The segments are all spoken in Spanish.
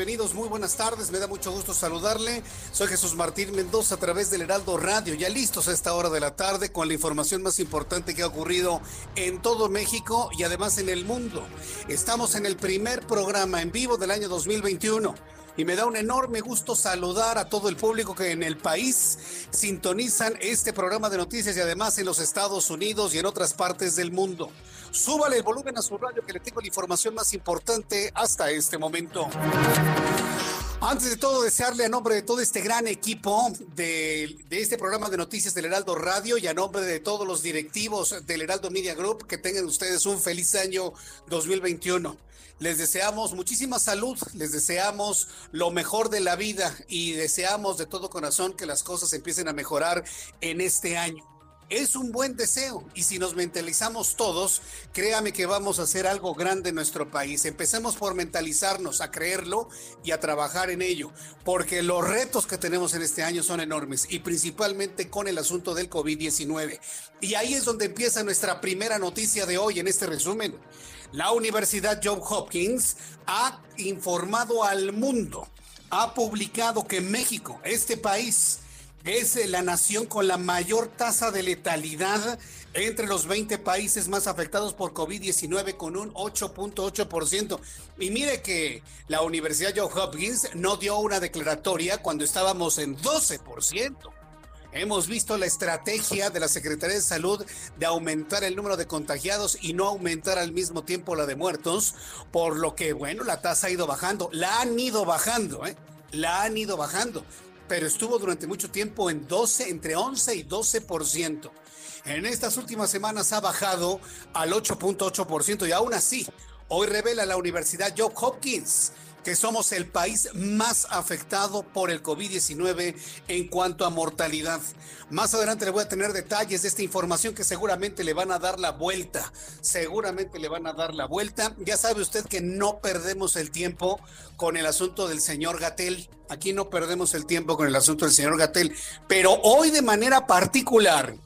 Bienvenidos, muy buenas tardes. Me da mucho gusto saludarle. Soy Jesús Martín Mendoza a través del Heraldo Radio. Ya listos a esta hora de la tarde con la información más importante que ha ocurrido en todo México y además en el mundo. Estamos en el primer programa en vivo del año 2021 y me da un enorme gusto saludar a todo el público que en el país sintonizan este programa de noticias y además en los Estados Unidos y en otras partes del mundo. Súbale el volumen a su radio que le tengo la información más importante hasta este momento. Antes de todo, desearle a nombre de todo este gran equipo de, de, este programa de noticias del Heraldo Radio y a nombre de todos los directivos del Heraldo Media Group, que tengan ustedes un feliz año 2021. Les deseamos muchísima salud, les deseamos lo mejor de la vida y deseamos de todo corazón que las cosas empiecen a mejorar en este año es un buen deseo y si nos mentalizamos todos, créame que vamos a hacer algo grande en nuestro país. Empecemos por mentalizarnos, a creerlo y a trabajar en ello, porque los retos que tenemos en este año son enormes y principalmente con el asunto del COVID-19. Y ahí es donde empieza nuestra primera noticia de hoy en este resumen. La Universidad John Hopkins ha informado al mundo, ha publicado que México, este país, es la nación con la mayor tasa de letalidad entre los 20 países más afectados por COVID-19 con un 8.8%. Y mire que la Universidad Johns Hopkins no dio una declaratoria cuando estábamos en 12%. Hemos visto la estrategia de la Secretaría de Salud de aumentar el número de contagiados y no aumentar al mismo tiempo la de muertos, por lo que, bueno, la tasa ha ido bajando. La han ido bajando, ¿eh? La han ido bajando pero estuvo durante mucho tiempo en 12, entre 11 y 12%. En estas últimas semanas ha bajado al 8.8% y aún así, hoy revela la Universidad Johns Hopkins que somos el país más afectado por el COVID-19 en cuanto a mortalidad. Más adelante le voy a tener detalles de esta información que seguramente le van a dar la vuelta. Seguramente le van a dar la vuelta. Ya sabe usted que no perdemos el tiempo con el asunto del señor Gatel. Aquí no perdemos el tiempo con el asunto del señor Gatel. Pero hoy de manera particular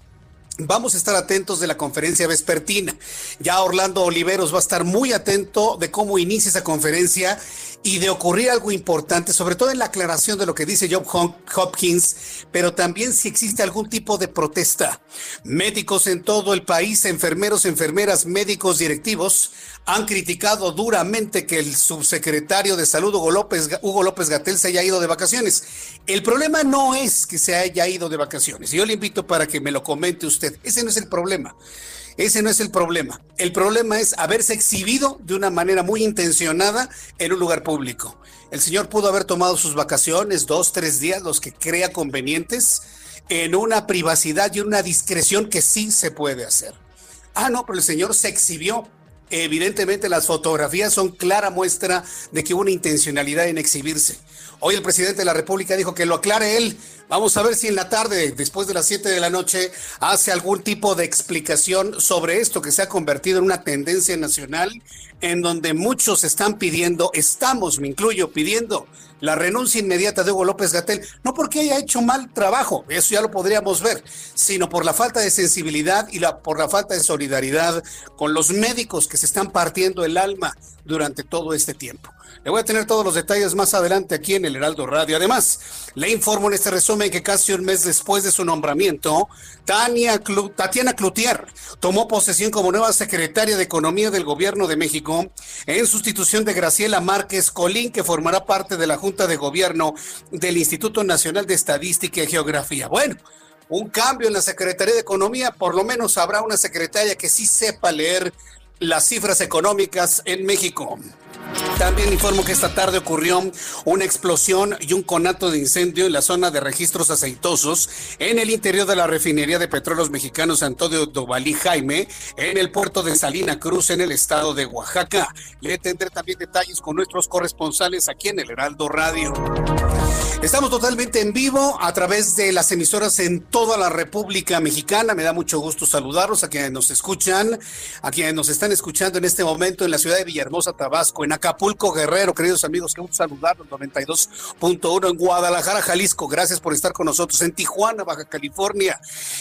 Vamos a estar atentos de la conferencia vespertina. Ya Orlando Oliveros va a estar muy atento de cómo inicia esa conferencia y de ocurrir algo importante, sobre todo en la aclaración de lo que dice Job Hopkins, pero también si existe algún tipo de protesta. Médicos en todo el país, enfermeros, enfermeras, médicos, directivos, han criticado duramente que el subsecretario de Salud, Hugo López, Hugo López Gatel, se haya ido de vacaciones. El problema no es que se haya ido de vacaciones. Yo le invito para que me lo comente usted. Ese no es el problema. Ese no es el problema. El problema es haberse exhibido de una manera muy intencionada en un lugar público. El señor pudo haber tomado sus vacaciones, dos, tres días, los que crea convenientes, en una privacidad y una discreción que sí se puede hacer. Ah, no, pero el señor se exhibió Evidentemente las fotografías son clara muestra de que hubo una intencionalidad en exhibirse. Hoy el presidente de la República dijo que lo aclare él, Vamos a ver si en la tarde, después de las 7 de la noche, hace algún tipo de explicación sobre esto que se ha convertido en una tendencia nacional en donde muchos están pidiendo, estamos, me incluyo, pidiendo la renuncia inmediata de Hugo López Gatel, no porque haya hecho mal trabajo, eso ya lo podríamos ver, sino por la falta de sensibilidad y la, por la falta de solidaridad con los médicos que se están partiendo el alma durante todo este tiempo. Le voy a tener todos los detalles más adelante aquí en el Heraldo Radio. Además, le informo en este resumen que casi un mes después de su nombramiento, Tania Tatiana Cloutier tomó posesión como nueva secretaria de Economía del Gobierno de México en sustitución de Graciela Márquez Colín, que formará parte de la Junta de Gobierno del Instituto Nacional de Estadística y Geografía. Bueno, un cambio en la Secretaría de Economía, por lo menos habrá una secretaria que sí sepa leer las cifras económicas en México. También informo que esta tarde ocurrió una explosión y un conato de incendio en la zona de registros aceitosos en el interior de la refinería de petróleos mexicanos Antonio Dovalí Jaime en el puerto de Salina Cruz en el estado de Oaxaca. Le tendré también detalles con nuestros corresponsales aquí en el Heraldo Radio. Estamos totalmente en vivo a través de las emisoras en toda la República Mexicana. Me da mucho gusto saludarlos a quienes nos escuchan, a quienes nos están escuchando en este momento en la ciudad de Villahermosa, Tabasco, en Acapulco, Guerrero, queridos amigos, que gusto saludarlos, 92.1 en Guadalajara, Jalisco. Gracias por estar con nosotros en Tijuana, Baja California.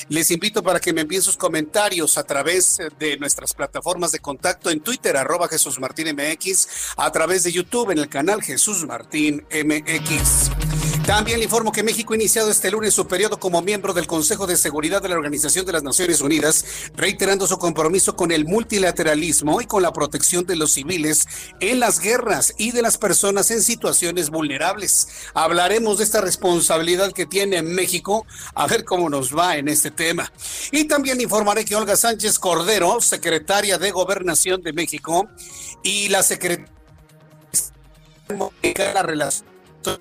Les invito para que me envíen sus comentarios a través de nuestras plataformas de contacto en Twitter, arroba Jesús Martín MX, a través de YouTube en el canal Jesús Martín MX. También informo que México ha iniciado este lunes su periodo como miembro del Consejo de Seguridad de la Organización de las Naciones Unidas, reiterando su compromiso con el multilateralismo y con la protección de los civiles en las guerras y de las personas en situaciones vulnerables. Hablaremos de esta responsabilidad que tiene México, a ver cómo nos va en este tema. Y también informaré que Olga Sánchez Cordero, secretaria de Gobernación de México, y la secretaria de la relación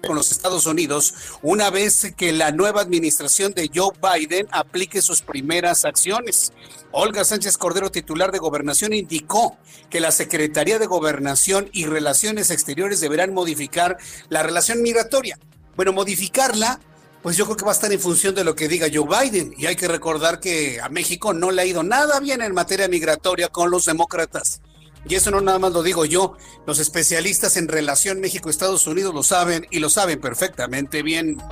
con los Estados Unidos una vez que la nueva administración de Joe Biden aplique sus primeras acciones. Olga Sánchez Cordero, titular de Gobernación, indicó que la Secretaría de Gobernación y Relaciones Exteriores deberán modificar la relación migratoria. Bueno, modificarla pues yo creo que va a estar en función de lo que diga Joe Biden. Y hay que recordar que a México no le ha ido nada bien en materia migratoria con los demócratas. Y eso no nada más lo digo yo, los especialistas en relación México-Estados Unidos lo saben y lo saben perfectamente bien.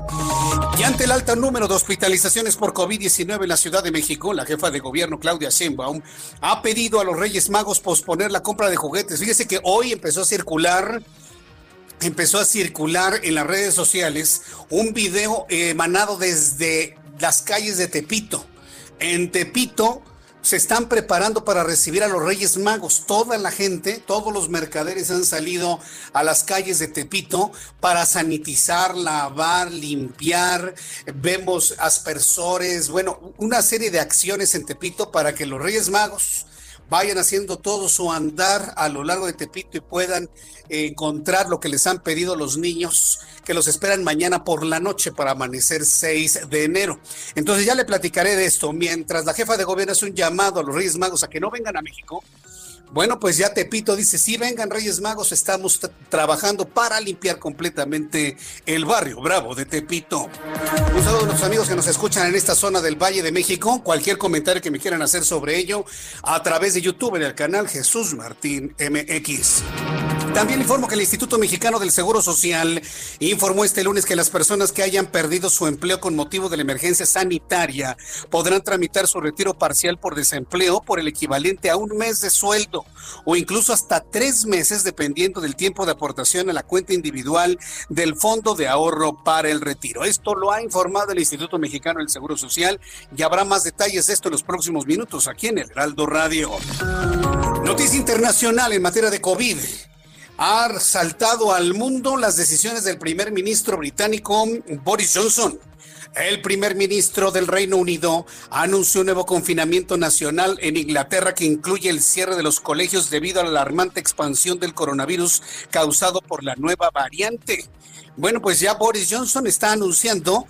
Y ante el alto número de hospitalizaciones por COVID-19 en la Ciudad de México, la jefa de gobierno Claudia Sheinbaum ha pedido a los Reyes Magos posponer la compra de juguetes. Fíjese que hoy empezó a circular empezó a circular en las redes sociales un video emanado desde las calles de Tepito. En Tepito se están preparando para recibir a los Reyes Magos. Toda la gente, todos los mercaderes han salido a las calles de Tepito para sanitizar, lavar, limpiar. Vemos aspersores, bueno, una serie de acciones en Tepito para que los Reyes Magos vayan haciendo todo su andar a lo largo de Tepito y puedan encontrar lo que les han pedido los niños que los esperan mañana por la noche para amanecer 6 de enero. Entonces ya le platicaré de esto. Mientras la jefa de gobierno hace un llamado a los Reyes Magos a que no vengan a México, bueno, pues ya Tepito dice, sí, vengan Reyes Magos, estamos trabajando para limpiar completamente el barrio bravo de Tepito. Un saludo a los amigos que nos escuchan en esta zona del Valle de México. Cualquier comentario que me quieran hacer sobre ello a través de YouTube en el canal Jesús Martín MX. También informo que el Instituto Mexicano del Seguro Social informó este lunes que las personas que hayan perdido su empleo con motivo de la emergencia sanitaria podrán tramitar su retiro parcial por desempleo por el equivalente a un mes de sueldo o incluso hasta tres meses dependiendo del tiempo de aportación a la cuenta individual del Fondo de Ahorro para el Retiro. Esto lo ha informado el Instituto Mexicano del Seguro Social y habrá más detalles de esto en los próximos minutos aquí en el Heraldo Radio. Noticia internacional en materia de COVID ha saltado al mundo las decisiones del primer ministro británico Boris Johnson. El primer ministro del Reino Unido anunció un nuevo confinamiento nacional en Inglaterra que incluye el cierre de los colegios debido a la alarmante expansión del coronavirus causado por la nueva variante. Bueno, pues ya Boris Johnson está anunciando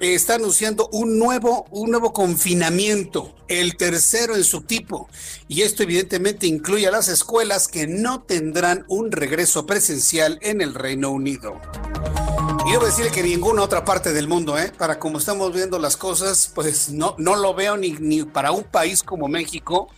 está anunciando un nuevo, un nuevo confinamiento, el tercero en su tipo. Y esto evidentemente incluye a las escuelas que no tendrán un regreso presencial en el Reino Unido. Y debo decirle que ninguna otra parte del mundo, ¿eh? Para como estamos viendo las cosas, pues no, no lo veo ni, ni para un país como México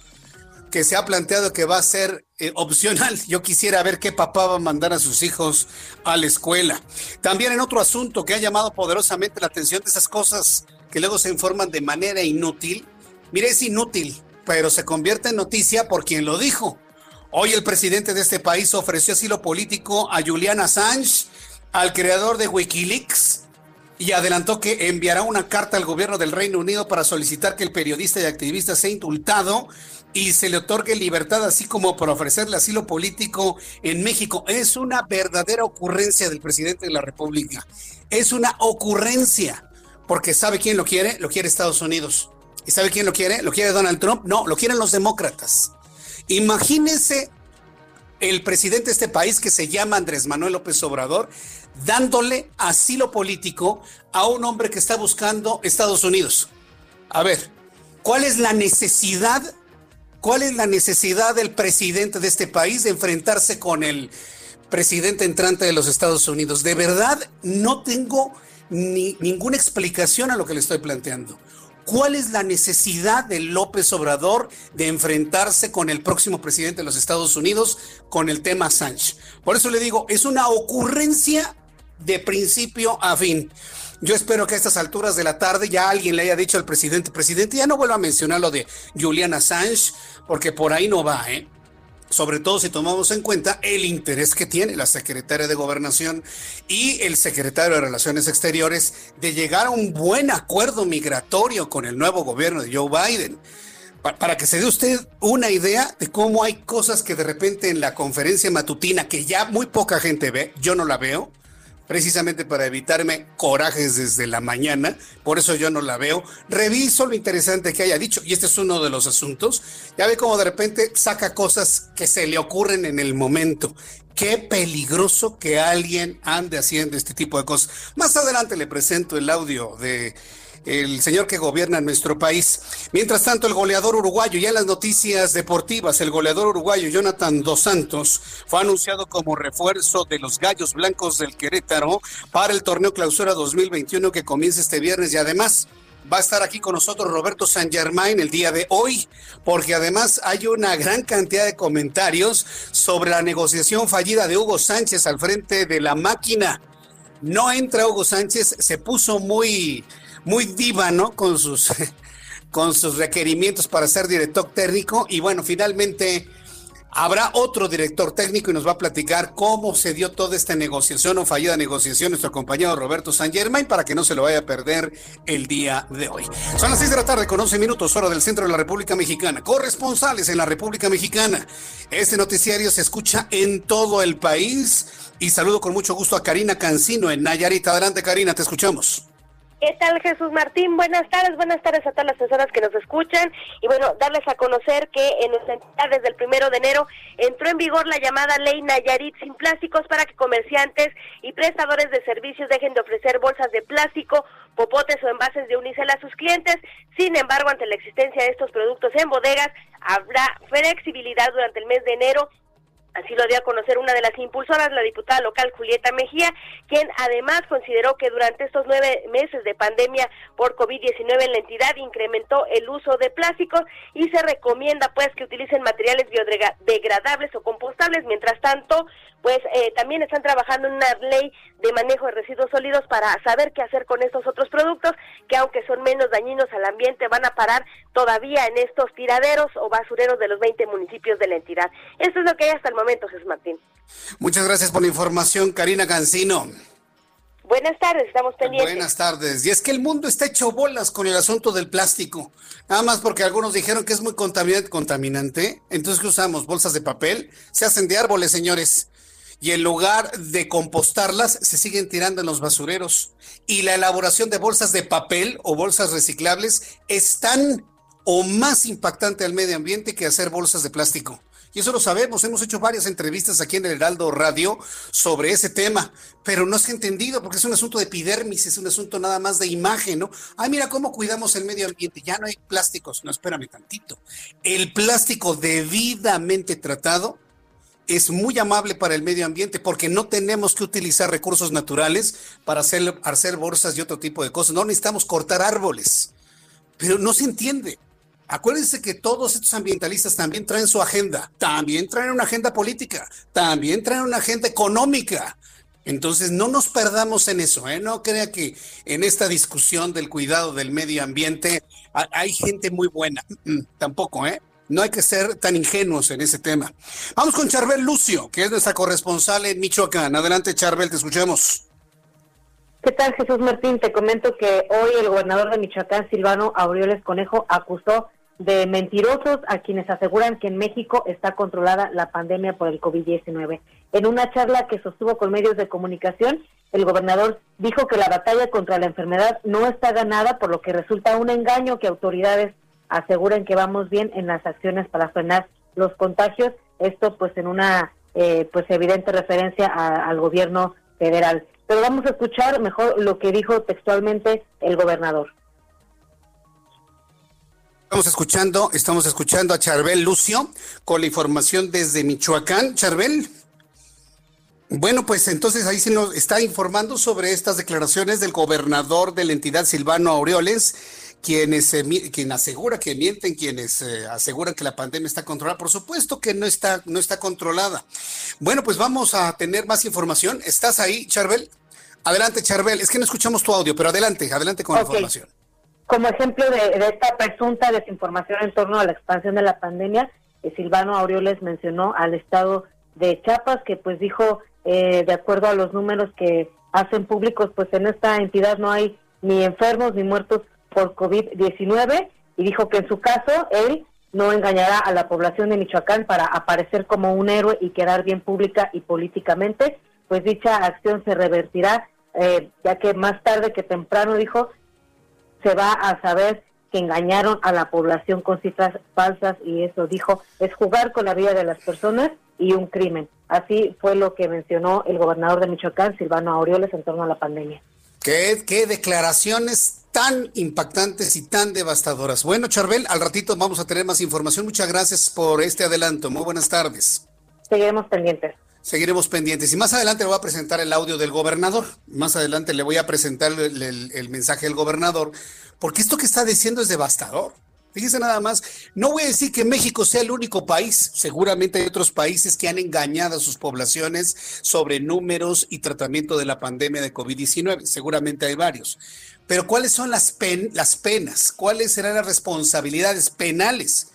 que se ha planteado que va a ser eh, opcional. Yo quisiera ver qué papá va a mandar a sus hijos a la escuela. También en otro asunto que ha llamado poderosamente la atención de esas cosas que luego se informan de manera inútil. Mire, es inútil, pero se convierte en noticia por quien lo dijo. Hoy el presidente de este país ofreció asilo político a Julian Assange, al creador de Wikileaks, y adelantó que enviará una carta al gobierno del Reino Unido para solicitar que el periodista y activista sea indultado y se le otorgue libertad, así como por ofrecerle asilo político en México. Es una verdadera ocurrencia del presidente de la República. Es una ocurrencia, porque ¿sabe quién lo quiere? Lo quiere Estados Unidos. ¿Y sabe quién lo quiere? ¿Lo quiere Donald Trump? No, lo quieren los demócratas. Imagínese el presidente de este país que se llama Andrés Manuel López Obrador dándole asilo político a un hombre que está buscando Estados Unidos. A ver, ¿cuál es la necesidad ¿Cuál es la necesidad del presidente de este país de enfrentarse con el presidente entrante de los Estados Unidos? De verdad, no tengo ni, ninguna explicación a lo que le estoy planteando. ¿Cuál es la necesidad de López Obrador de enfrentarse con el próximo presidente de los Estados Unidos con el tema Sánchez? Por eso le digo, es una ocurrencia de principio a fin. Yo espero que a estas alturas de la tarde ya alguien le haya dicho al presidente, presidente, ya no vuelva a mencionar lo de Julian Assange, porque por ahí no va, ¿eh? sobre todo si tomamos en cuenta el interés que tiene la secretaria de Gobernación y el secretario de Relaciones Exteriores de llegar a un buen acuerdo migratorio con el nuevo gobierno de Joe Biden. Para que se dé usted una idea de cómo hay cosas que de repente en la conferencia matutina, que ya muy poca gente ve, yo no la veo, precisamente para evitarme corajes desde la mañana, por eso yo no la veo. Reviso lo interesante que haya dicho, y este es uno de los asuntos. Ya ve cómo de repente saca cosas que se le ocurren en el momento. Qué peligroso que alguien ande haciendo este tipo de cosas. Más adelante le presento el audio de el señor que gobierna nuestro país. Mientras tanto, el goleador uruguayo, ya en las noticias deportivas, el goleador uruguayo Jonathan Dos Santos fue anunciado como refuerzo de los Gallos Blancos del Querétaro para el torneo Clausura 2021 que comienza este viernes y además va a estar aquí con nosotros Roberto San Germain el día de hoy, porque además hay una gran cantidad de comentarios sobre la negociación fallida de Hugo Sánchez al frente de la máquina. No entra Hugo Sánchez, se puso muy muy diva, ¿no? Con sus, con sus requerimientos para ser director técnico. Y bueno, finalmente habrá otro director técnico y nos va a platicar cómo se dio toda esta negociación o fallida negociación nuestro compañero Roberto San Germain para que no se lo vaya a perder el día de hoy. Son las 6 de la tarde con 11 minutos hora del centro de la República Mexicana. Corresponsales en la República Mexicana. Este noticiario se escucha en todo el país y saludo con mucho gusto a Karina Cancino en Nayarit. Adelante Karina, te escuchamos. ¿Qué tal Jesús Martín? Buenas tardes, buenas tardes a todas las personas que nos escuchan y bueno, darles a conocer que en nuestra entidad desde el primero de enero entró en vigor la llamada ley Nayarit sin plásticos para que comerciantes y prestadores de servicios dejen de ofrecer bolsas de plástico, popotes o envases de unicel a sus clientes. Sin embargo, ante la existencia de estos productos en bodegas, habrá flexibilidad durante el mes de enero Así lo dio a conocer una de las impulsoras, la diputada local Julieta Mejía, quien además consideró que durante estos nueve meses de pandemia por COVID-19 en la entidad incrementó el uso de plásticos y se recomienda pues que utilicen materiales biodegradables o compostables. Mientras tanto, pues eh, también están trabajando en una ley de manejo de residuos sólidos para saber qué hacer con estos otros productos que aunque son menos dañinos al ambiente van a parar todavía en estos tiraderos o basureros de los 20 municipios de la entidad. Esto es lo que hay hasta el momento, Jesús Martín. Muchas gracias por la información, Karina Cancino. Buenas tardes, estamos pendientes. Buenas tardes. Y es que el mundo está hecho bolas con el asunto del plástico. Nada más porque algunos dijeron que es muy contaminante, contaminante. Entonces, ¿qué usamos? ¿Bolsas de papel? Se hacen de árboles, señores y en lugar de compostarlas, se siguen tirando en los basureros. Y la elaboración de bolsas de papel o bolsas reciclables es tan o más impactante al medio ambiente que hacer bolsas de plástico. Y eso lo sabemos, hemos hecho varias entrevistas aquí en el Heraldo Radio sobre ese tema, pero no es entendido porque es un asunto de epidermis, es un asunto nada más de imagen, ¿no? Ay, mira cómo cuidamos el medio ambiente, ya no hay plásticos, no, espérame tantito. El plástico debidamente tratado es muy amable para el medio ambiente porque no tenemos que utilizar recursos naturales para hacer, hacer bolsas y otro tipo de cosas. No necesitamos cortar árboles, pero no se entiende. Acuérdense que todos estos ambientalistas también traen su agenda, también traen una agenda política, también traen una agenda económica. Entonces, no nos perdamos en eso, ¿eh? No crea que en esta discusión del cuidado del medio ambiente hay gente muy buena. Mm, mm, tampoco, ¿eh? No hay que ser tan ingenuos en ese tema. Vamos con Charbel Lucio, que es nuestra corresponsal en Michoacán. Adelante, Charbel, te escuchamos. ¿Qué tal, Jesús Martín? Te comento que hoy el gobernador de Michoacán, Silvano Aureoles Conejo, acusó de mentirosos a quienes aseguran que en México está controlada la pandemia por el COVID-19. En una charla que sostuvo con medios de comunicación, el gobernador dijo que la batalla contra la enfermedad no está ganada, por lo que resulta un engaño que autoridades aseguren que vamos bien en las acciones para frenar los contagios. Esto pues en una eh, pues evidente referencia al gobierno federal. Pero vamos a escuchar mejor lo que dijo textualmente el gobernador. Estamos escuchando, estamos escuchando a Charbel Lucio con la información desde Michoacán. Charbel. Bueno, pues entonces ahí se nos está informando sobre estas declaraciones del gobernador de la entidad Silvano Aureoles, quienes quien asegura que mienten, quienes eh, aseguran que la pandemia está controlada. Por supuesto que no está, no está controlada. Bueno, pues vamos a tener más información. ¿Estás ahí, Charbel? Adelante, Charbel. Es que no escuchamos tu audio, pero adelante, adelante con la información. Como ejemplo de, esta presunta desinformación en torno a la expansión de la pandemia, eh, Silvano Aureoles mencionó al estado de Chiapas, que pues dijo, eh, de acuerdo a los números que hacen públicos, pues en esta entidad no hay ni enfermos ni muertos por COVID-19, y dijo que en su caso él no engañará a la población de Michoacán para aparecer como un héroe y quedar bien pública y políticamente, pues dicha acción se revertirá, eh, ya que más tarde que temprano dijo, se va a saber que engañaron a la población con cifras falsas y eso dijo, es jugar con la vida de las personas y un crimen. Así fue lo que mencionó el gobernador de Michoacán, Silvano Aureoles, en torno a la pandemia. ¿Qué, qué declaraciones tan impactantes y tan devastadoras. Bueno, Charbel, al ratito vamos a tener más información. Muchas gracias por este adelanto. Muy buenas tardes. Seguiremos pendientes. Seguiremos pendientes. Y más adelante le voy a presentar el audio del gobernador. Más adelante le voy a presentar el, mensaje del gobernador, porque esto que está diciendo es devastador. Fíjese nada más, no voy a decir que México sea el único país, seguramente hay otros países que han engañado a sus poblaciones sobre números y tratamiento de la pandemia de COVID-19, seguramente hay varios. Pero ¿cuáles son las, penas? ¿Cuáles serán las responsabilidades penales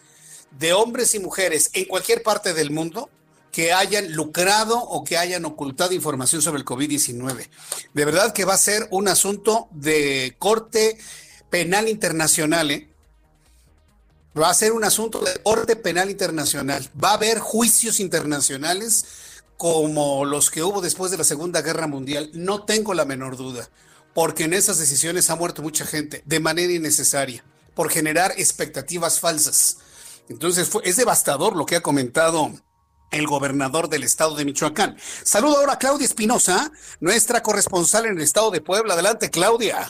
de hombres y mujeres en cualquier parte del mundo que hayan lucrado o que hayan ocultado información sobre el COVID-19. De verdad que va a ser un asunto de corte penal internacional, ¿eh? Va a ser un asunto de corte penal internacional. Va a haber juicios internacionales como los que hubo después de la Segunda Guerra Mundial. No tengo la menor duda, porque en esas decisiones ha muerto mucha gente de manera innecesaria, por generar expectativas falsas. Entonces es devastador lo que ha comentado el gobernador del estado de Michoacán. Saludo ahora a Claudia Espinosa, nuestra corresponsal en el estado de Puebla. Adelante, Claudia.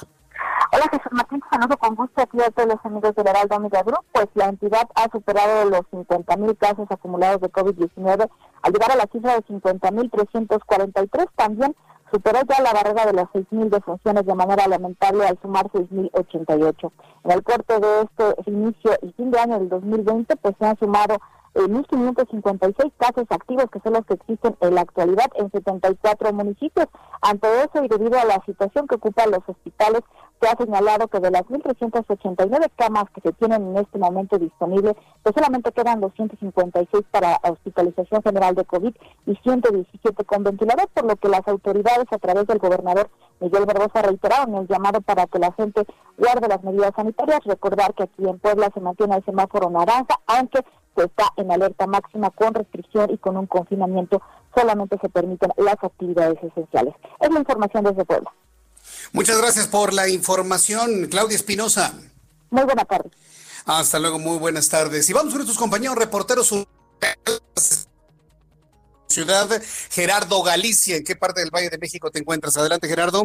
Hola Jesús Martín, saludo con gusto aquí a todos los amigos del Heraldo Amiga Group, pues la entidad ha superado los 50 mil casos acumulados de COVID-19 al llegar a la cifra de 50 mil 343. También superó ya la barrera de las 6.000 defunciones de manera lamentable al sumar 6.088. En el corte de este inicio y fin de año del 2020, pues se han sumado 1.556 casos activos, que son los que existen en la actualidad en 74 municipios. Ante eso y debido a la situación que ocupan los hospitales, se ha señalado que de las 1.389 camas que se tienen en este momento disponibles, pues solamente quedan 256 para hospitalización general de COVID y 117 con ventilador, por lo que las autoridades a través del gobernador Miguel Barbosa reiteraron el llamado para que la gente guarde las medidas sanitarias. Recordar que aquí en Puebla se mantiene el semáforo naranja, aunque está en alerta máxima con restricción y con un confinamiento. Solamente se permiten las actividades esenciales. Es la información desde Puebla. Muchas gracias por la información, Claudia Espinosa. Muy buena tarde. Hasta luego, muy buenas tardes. Y vamos con nuestros compañeros reporteros ciudad Gerardo Galicia. ¿En qué parte del Valle de México te encuentras? Adelante, Gerardo.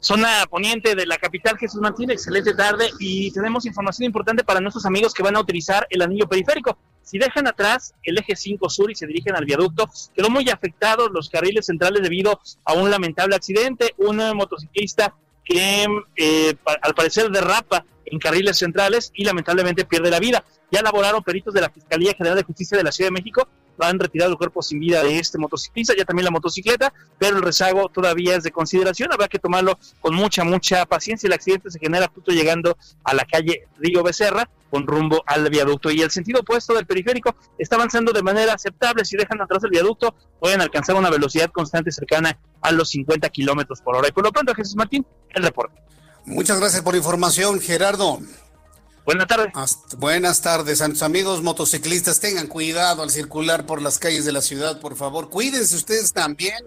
Zona poniente de la capital Jesús Martín, excelente tarde y tenemos información importante para nuestros amigos que van a utilizar el anillo periférico. Si dejan atrás el eje 5 sur y se dirigen al viaducto, quedó muy afectados los carriles centrales debido a un lamentable accidente. Un motociclista que eh, al parecer derrapa en carriles centrales y lamentablemente pierde la vida. Ya elaboraron peritos de la Fiscalía General de Justicia de la Ciudad de México han retirado el cuerpo sin vida de este motociclista, ya también la motocicleta, pero el rezago todavía es de consideración, habrá que tomarlo con mucha, mucha paciencia. El accidente se genera justo llegando a la calle Río Becerra, con rumbo al viaducto. Y el sentido opuesto del periférico está avanzando de manera aceptable. Si dejan atrás el viaducto, pueden alcanzar una velocidad constante cercana a los 50 kilómetros por hora. Y por lo pronto, Jesús Martín, el reporte. Muchas gracias por la información, Gerardo. Buenas tardes. buenas tardes a amigos motociclistas. Tengan cuidado al circular por las calles de la ciudad, por favor. Cuídense ustedes también.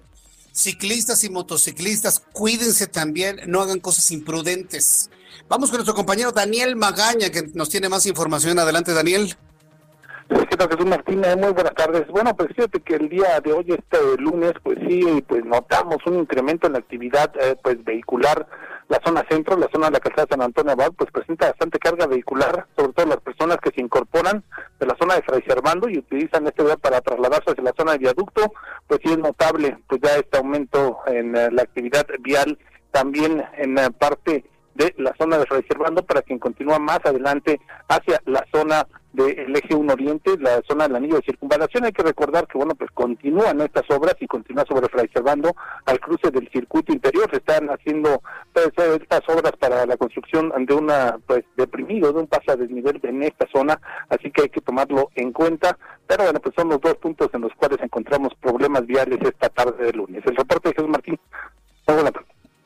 Ciclistas y motociclistas, cuídense también. No hagan cosas imprudentes. Vamos con nuestro compañero Daniel Magaña, que nos tiene más información. Adelante, Daniel. ¿Qué tal, Jesús Martínez? Muy buenas tardes. Bueno, pues fíjate que el día de hoy, este lunes, pues sí, pues notamos un incremento en la actividad eh, pues vehicular la zona centro, la zona de la calzada San Antonio Abad, pues presenta bastante carga vehicular, sobre todo las personas que se incorporan de la zona de Fray Servando y utilizan este lugar para trasladarse hacia la zona de viaducto, pues sí es notable pues ya este aumento en eh, la actividad vial, también en la parte de la zona de Fray Servando para quien continúa más adelante hacia la zona del eje 1 Oriente, la zona del anillo de circunvalación. Hay que recordar que, bueno, pues continúan estas obras y continúa sobre Fray Servando al cruce del circuito interior. Se están haciendo pues, estas obras para la construcción de una, pues, deprimido, de un paso a desnivel en esta zona, así que hay que tomarlo en cuenta. Pero bueno, pues son los dos puntos en los cuales encontramos problemas viales esta tarde de lunes. El reporte de Jesús Martín.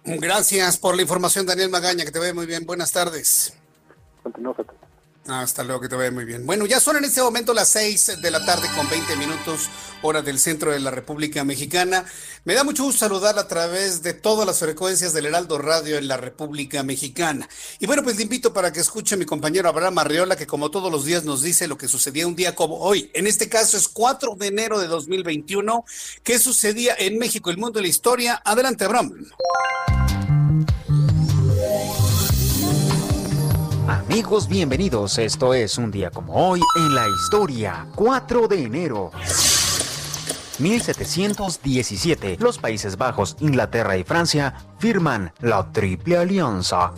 Gracias por la información, Daniel Magaña, que te ve muy bien. Buenas tardes. Continuamos hasta luego, que te vaya muy bien. Bueno, ya son en este momento las 6 de la tarde con 20 minutos, hora del centro de la República Mexicana. Me da mucho gusto saludar a través de todas las frecuencias del Heraldo Radio en la República Mexicana. Y bueno, pues le invito para que escuche a mi compañero Abraham Arriola, que como todos los días nos dice lo que sucedía un día como hoy. En este caso es 4 de enero de 2021. ¿Qué sucedía en México, el mundo y la historia? Adelante, Abraham. Amigos, bienvenidos. Esto es un día como hoy en la historia. 4 de enero. 1717, los Países Bajos, Inglaterra y Francia firman la Triple Alianza.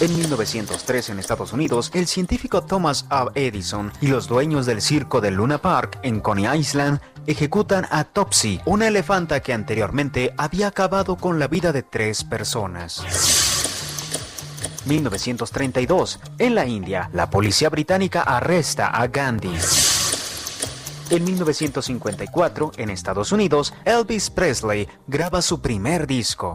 En 1903 en Estados Unidos, el científico Thomas A. Edison y los dueños del circo de Luna Park en Coney Island ejecutan a Topsy, una elefanta que anteriormente había acabado con la vida de tres personas. 1932, en la India, la policía británica arresta a Gandhi. En 1954, en Estados Unidos, Elvis Presley graba su primer disco.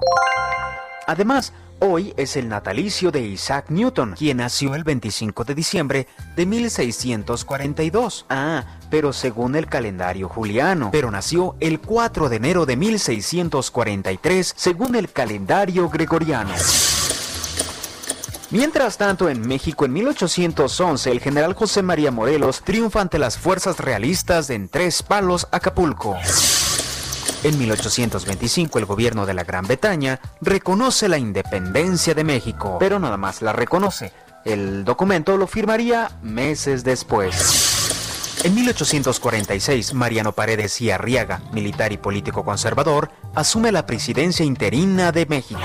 Además, hoy es el natalicio de Isaac Newton, quien nació el 25 de diciembre de 1642. Ah, pero según el calendario juliano, pero nació el 4 de enero de 1643 según el calendario gregoriano. Mientras tanto, en México, en 1811, el general José María Morelos triunfa ante las fuerzas realistas en Tres Palos, Acapulco. En 1825 el gobierno de la Gran Bretaña reconoce la independencia de México, pero nada más la reconoce. El documento lo firmaría meses después. En 1846, Mariano Paredes y Arriaga, militar y político conservador, asume la presidencia interina de México.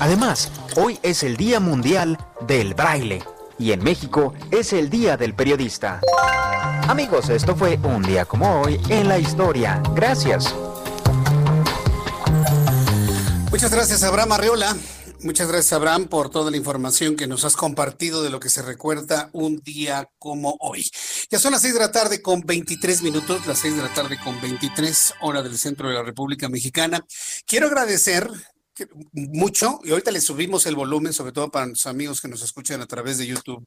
Además, hoy es el Día Mundial del Braille y en México es el Día del Periodista. Amigos, esto fue un día como hoy en la historia. Gracias. Muchas gracias, Abraham Arreola. Muchas gracias, Abraham, por toda la información que nos has compartido de lo que se recuerda un día como hoy. Ya son las seis de la tarde con 23 minutos, las seis de la tarde con 23 hora del centro de la República Mexicana. Quiero agradecer mucho y ahorita le subimos el volumen, sobre todo para los amigos que nos escuchan a través de YouTube.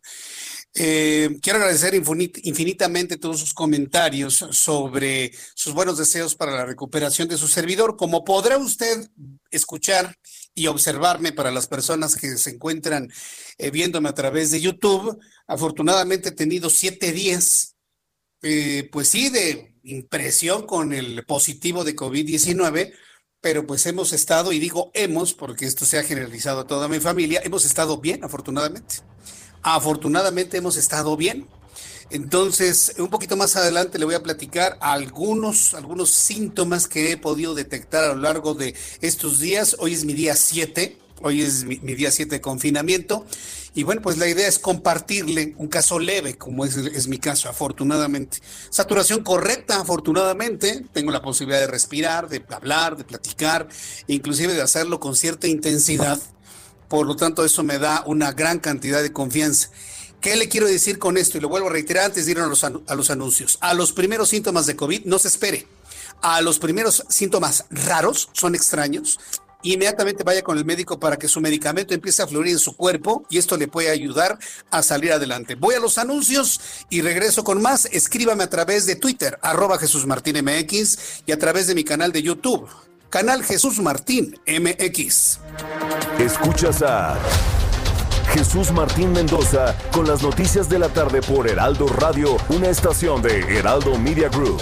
Eh, quiero agradecer infinitamente todos sus comentarios sobre sus buenos deseos para la recuperación de su servidor. Como podrá usted escuchar y observarme para las personas que se encuentran eh, viéndome a través de YouTube, afortunadamente he tenido siete días, eh, pues sí, de impresión con el positivo de COVID-19 pero pues hemos estado, y digo hemos, porque esto se ha generalizado a toda mi familia, hemos estado bien, afortunadamente. Afortunadamente hemos estado bien. Entonces, un poquito más adelante le voy a platicar algunos, algunos síntomas que he podido detectar a lo largo de estos días. Hoy es mi día 7, hoy es mi, día 7 de confinamiento. Y bueno, pues la idea es compartirle un caso leve, como es, mi caso, afortunadamente. Saturación correcta, afortunadamente. Tengo la posibilidad de respirar, de hablar, de platicar, inclusive de hacerlo con cierta intensidad. Por lo tanto, eso me da una gran cantidad de confianza. ¿Qué le quiero decir con esto? Y lo vuelvo a reiterar antes de ir a los, a los anuncios. A los primeros síntomas de COVID no se espere. A los primeros síntomas raros, son extraños, inmediatamente vaya con el médico para que su medicamento empiece a fluir en su cuerpo y esto le puede ayudar a salir adelante. Voy a los anuncios y regreso con más. Escríbame a través de Twitter, arroba Jesús Martín MX y a través de mi canal de YouTube, canal Jesús Martín MX. Escuchas a Jesús Martín Mendoza con las noticias de la tarde por Heraldo Radio, una estación de Heraldo Media Group.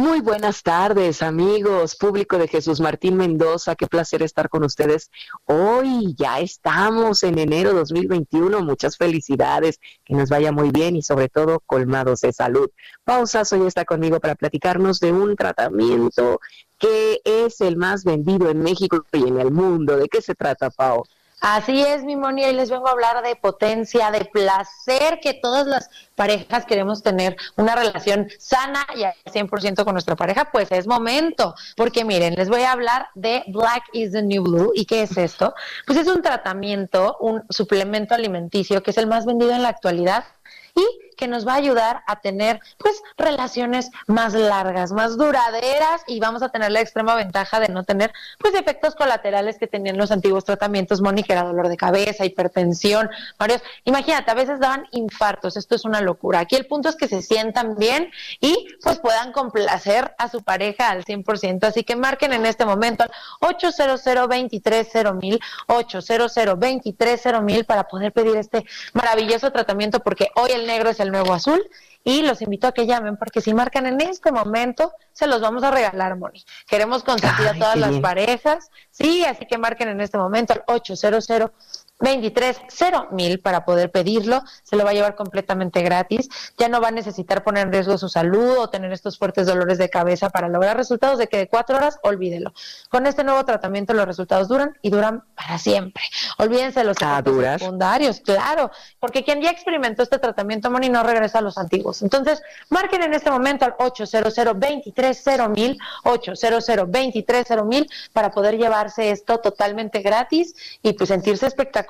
Muy buenas tardes, amigos, público de Jesús Martín Mendoza. Qué placer estar con ustedes. Hoy ya estamos en enero 2021. Muchas felicidades, que nos vaya muy bien y sobre todo colmados de salud. Pausa, hoy está conmigo para platicarnos de un tratamiento que es el más vendido en México y en el mundo. ¿De qué se trata, Pau? Así es, mi Moni, y les vengo a hablar de potencia, de placer, que todas las parejas queremos tener una relación sana y al 100% con nuestra pareja, pues es momento, porque miren, les voy a hablar de Black is the New Blue. ¿Y qué es esto? Pues es un tratamiento, un suplemento alimenticio que es el más vendido en la actualidad y que nos va a ayudar a tener pues relaciones más largas, más duraderas y vamos a tener la extrema ventaja de no tener pues efectos colaterales que tenían los antiguos tratamientos, Mónica, era dolor de cabeza, hipertensión, varios. Imagínate, a veces daban infartos, esto es una locura. Aquí el punto es que se sientan bien y pues puedan complacer a su pareja al 100%, así que marquen en este momento al 800 230 800 230 para poder pedir este maravilloso tratamiento porque hoy el negro es el nuevo azul y los invito a que llamen porque si marcan en este momento se los vamos a regalar, Moni. Queremos consentir a todas las parejas, sí, así que marquen en este momento al 800 23 mil para poder pedirlo, se lo va a llevar completamente gratis, ya no va a necesitar poner en riesgo su salud o tener estos fuertes dolores de cabeza para lograr resultados de que de cuatro horas, olvídelo. Con este nuevo tratamiento los resultados duran y duran para siempre. Olvídense los ah, efectos secundarios, claro, porque quien ya experimentó este tratamiento, Moni, no regresa a los antiguos. Entonces, marquen en este momento al 800 23 mil, 800 23 mil para poder llevarse esto totalmente gratis y pues sentirse espectacular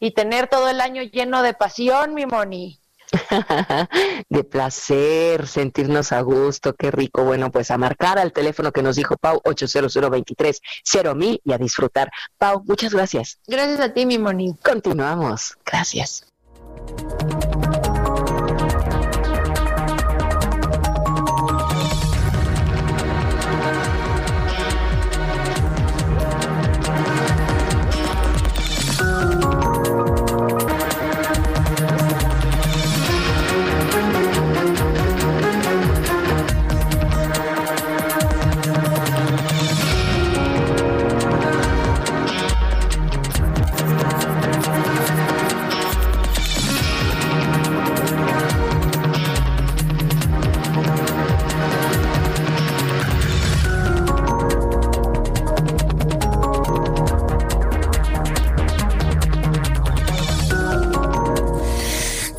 y, tener todo el año lleno de pasión, mi Moni. de placer, sentirnos a gusto, qué rico. Bueno, pues a marcar al teléfono que nos dijo Pau, 800 23 mil y a disfrutar. Pau, muchas gracias. Gracias a ti, mi Moni. Continuamos. Gracias.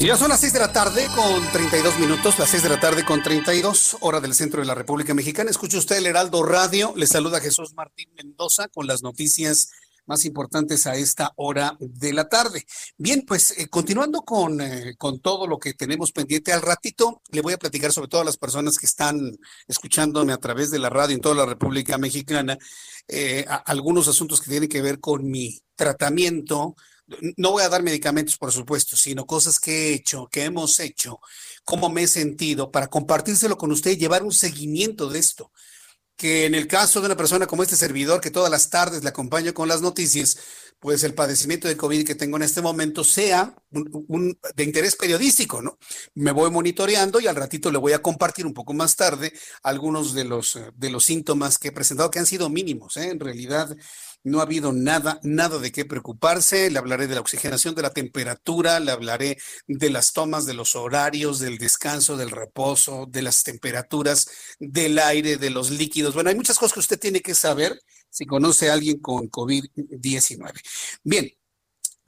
Ya son las 6 de la tarde con 32 minutos, las 6 de la tarde con 32, hora del centro de la República Mexicana. Escucha usted el Heraldo Radio. Le saluda Jesús Martín Mendoza con las noticias más importantes a esta hora de la tarde. Bien, pues eh, continuando con, eh, con todo lo que tenemos pendiente al ratito, le voy a platicar sobre todas las personas que están escuchándome a través de la radio en toda la República Mexicana, eh, algunos asuntos que tienen que ver con mi tratamiento no voy a dar medicamentos, por supuesto, sino cosas que he hecho, que hemos hecho, cómo me he sentido, para compartírselo con usted y llevar un seguimiento de esto que en el caso de una persona como este servidor que todas las tardes le acompaño con las noticias, pues el padecimiento de COVID que tengo en este momento sea de interés periodístico, ¿no? Me voy monitoreando y al ratito le voy a compartir un poco más tarde algunos de los, de los síntomas que he presentado que han sido mínimos, ¿eh? En realidad no ha habido nada, nada de qué preocuparse. Le hablaré de la oxigenación, de la temperatura, le hablaré de las tomas, de los horarios, del descanso, del reposo, de las temperaturas, del aire, de los líquidos. Bueno, hay muchas cosas que usted tiene que saber si conoce a alguien con COVID-19. Bien,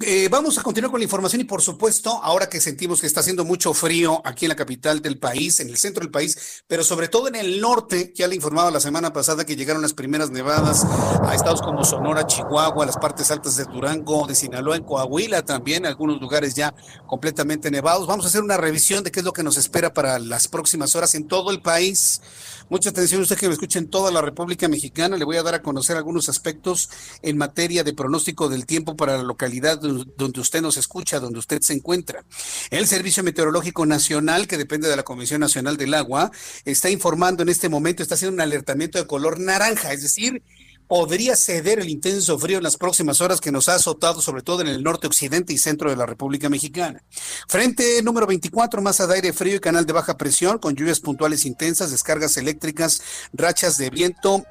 eh, vamos a continuar con la información y por supuesto, ahora que sentimos que está haciendo mucho frío aquí en la capital del país, en el centro del país, pero sobre todo en el norte, ya le informaba la semana pasada que llegaron las primeras nevadas a estados como Sonora, Chihuahua, las partes altas de Durango, de Sinaloa, en Coahuila también, algunos lugares ya completamente nevados. Vamos a hacer una revisión de qué es lo que nos espera para las próximas horas en todo el país. Mucha atención usted que me escucha en toda la República Mexicana. Le voy a dar a conocer algunos aspectos en materia de pronóstico del tiempo para la localidad donde usted nos escucha, donde usted se encuentra. El Servicio Meteorológico Nacional, que depende de la Comisión Nacional del Agua, está informando en este momento, está haciendo un alertamiento de color naranja, es decir, podría ceder el intenso frío en las próximas horas que nos ha azotado, sobre todo en el norte, occidente y centro de la República Mexicana. Frente número 24, masa de aire frío y canal de baja presión, con lluvias puntuales intensas, descargas eléctricas, rachas de viento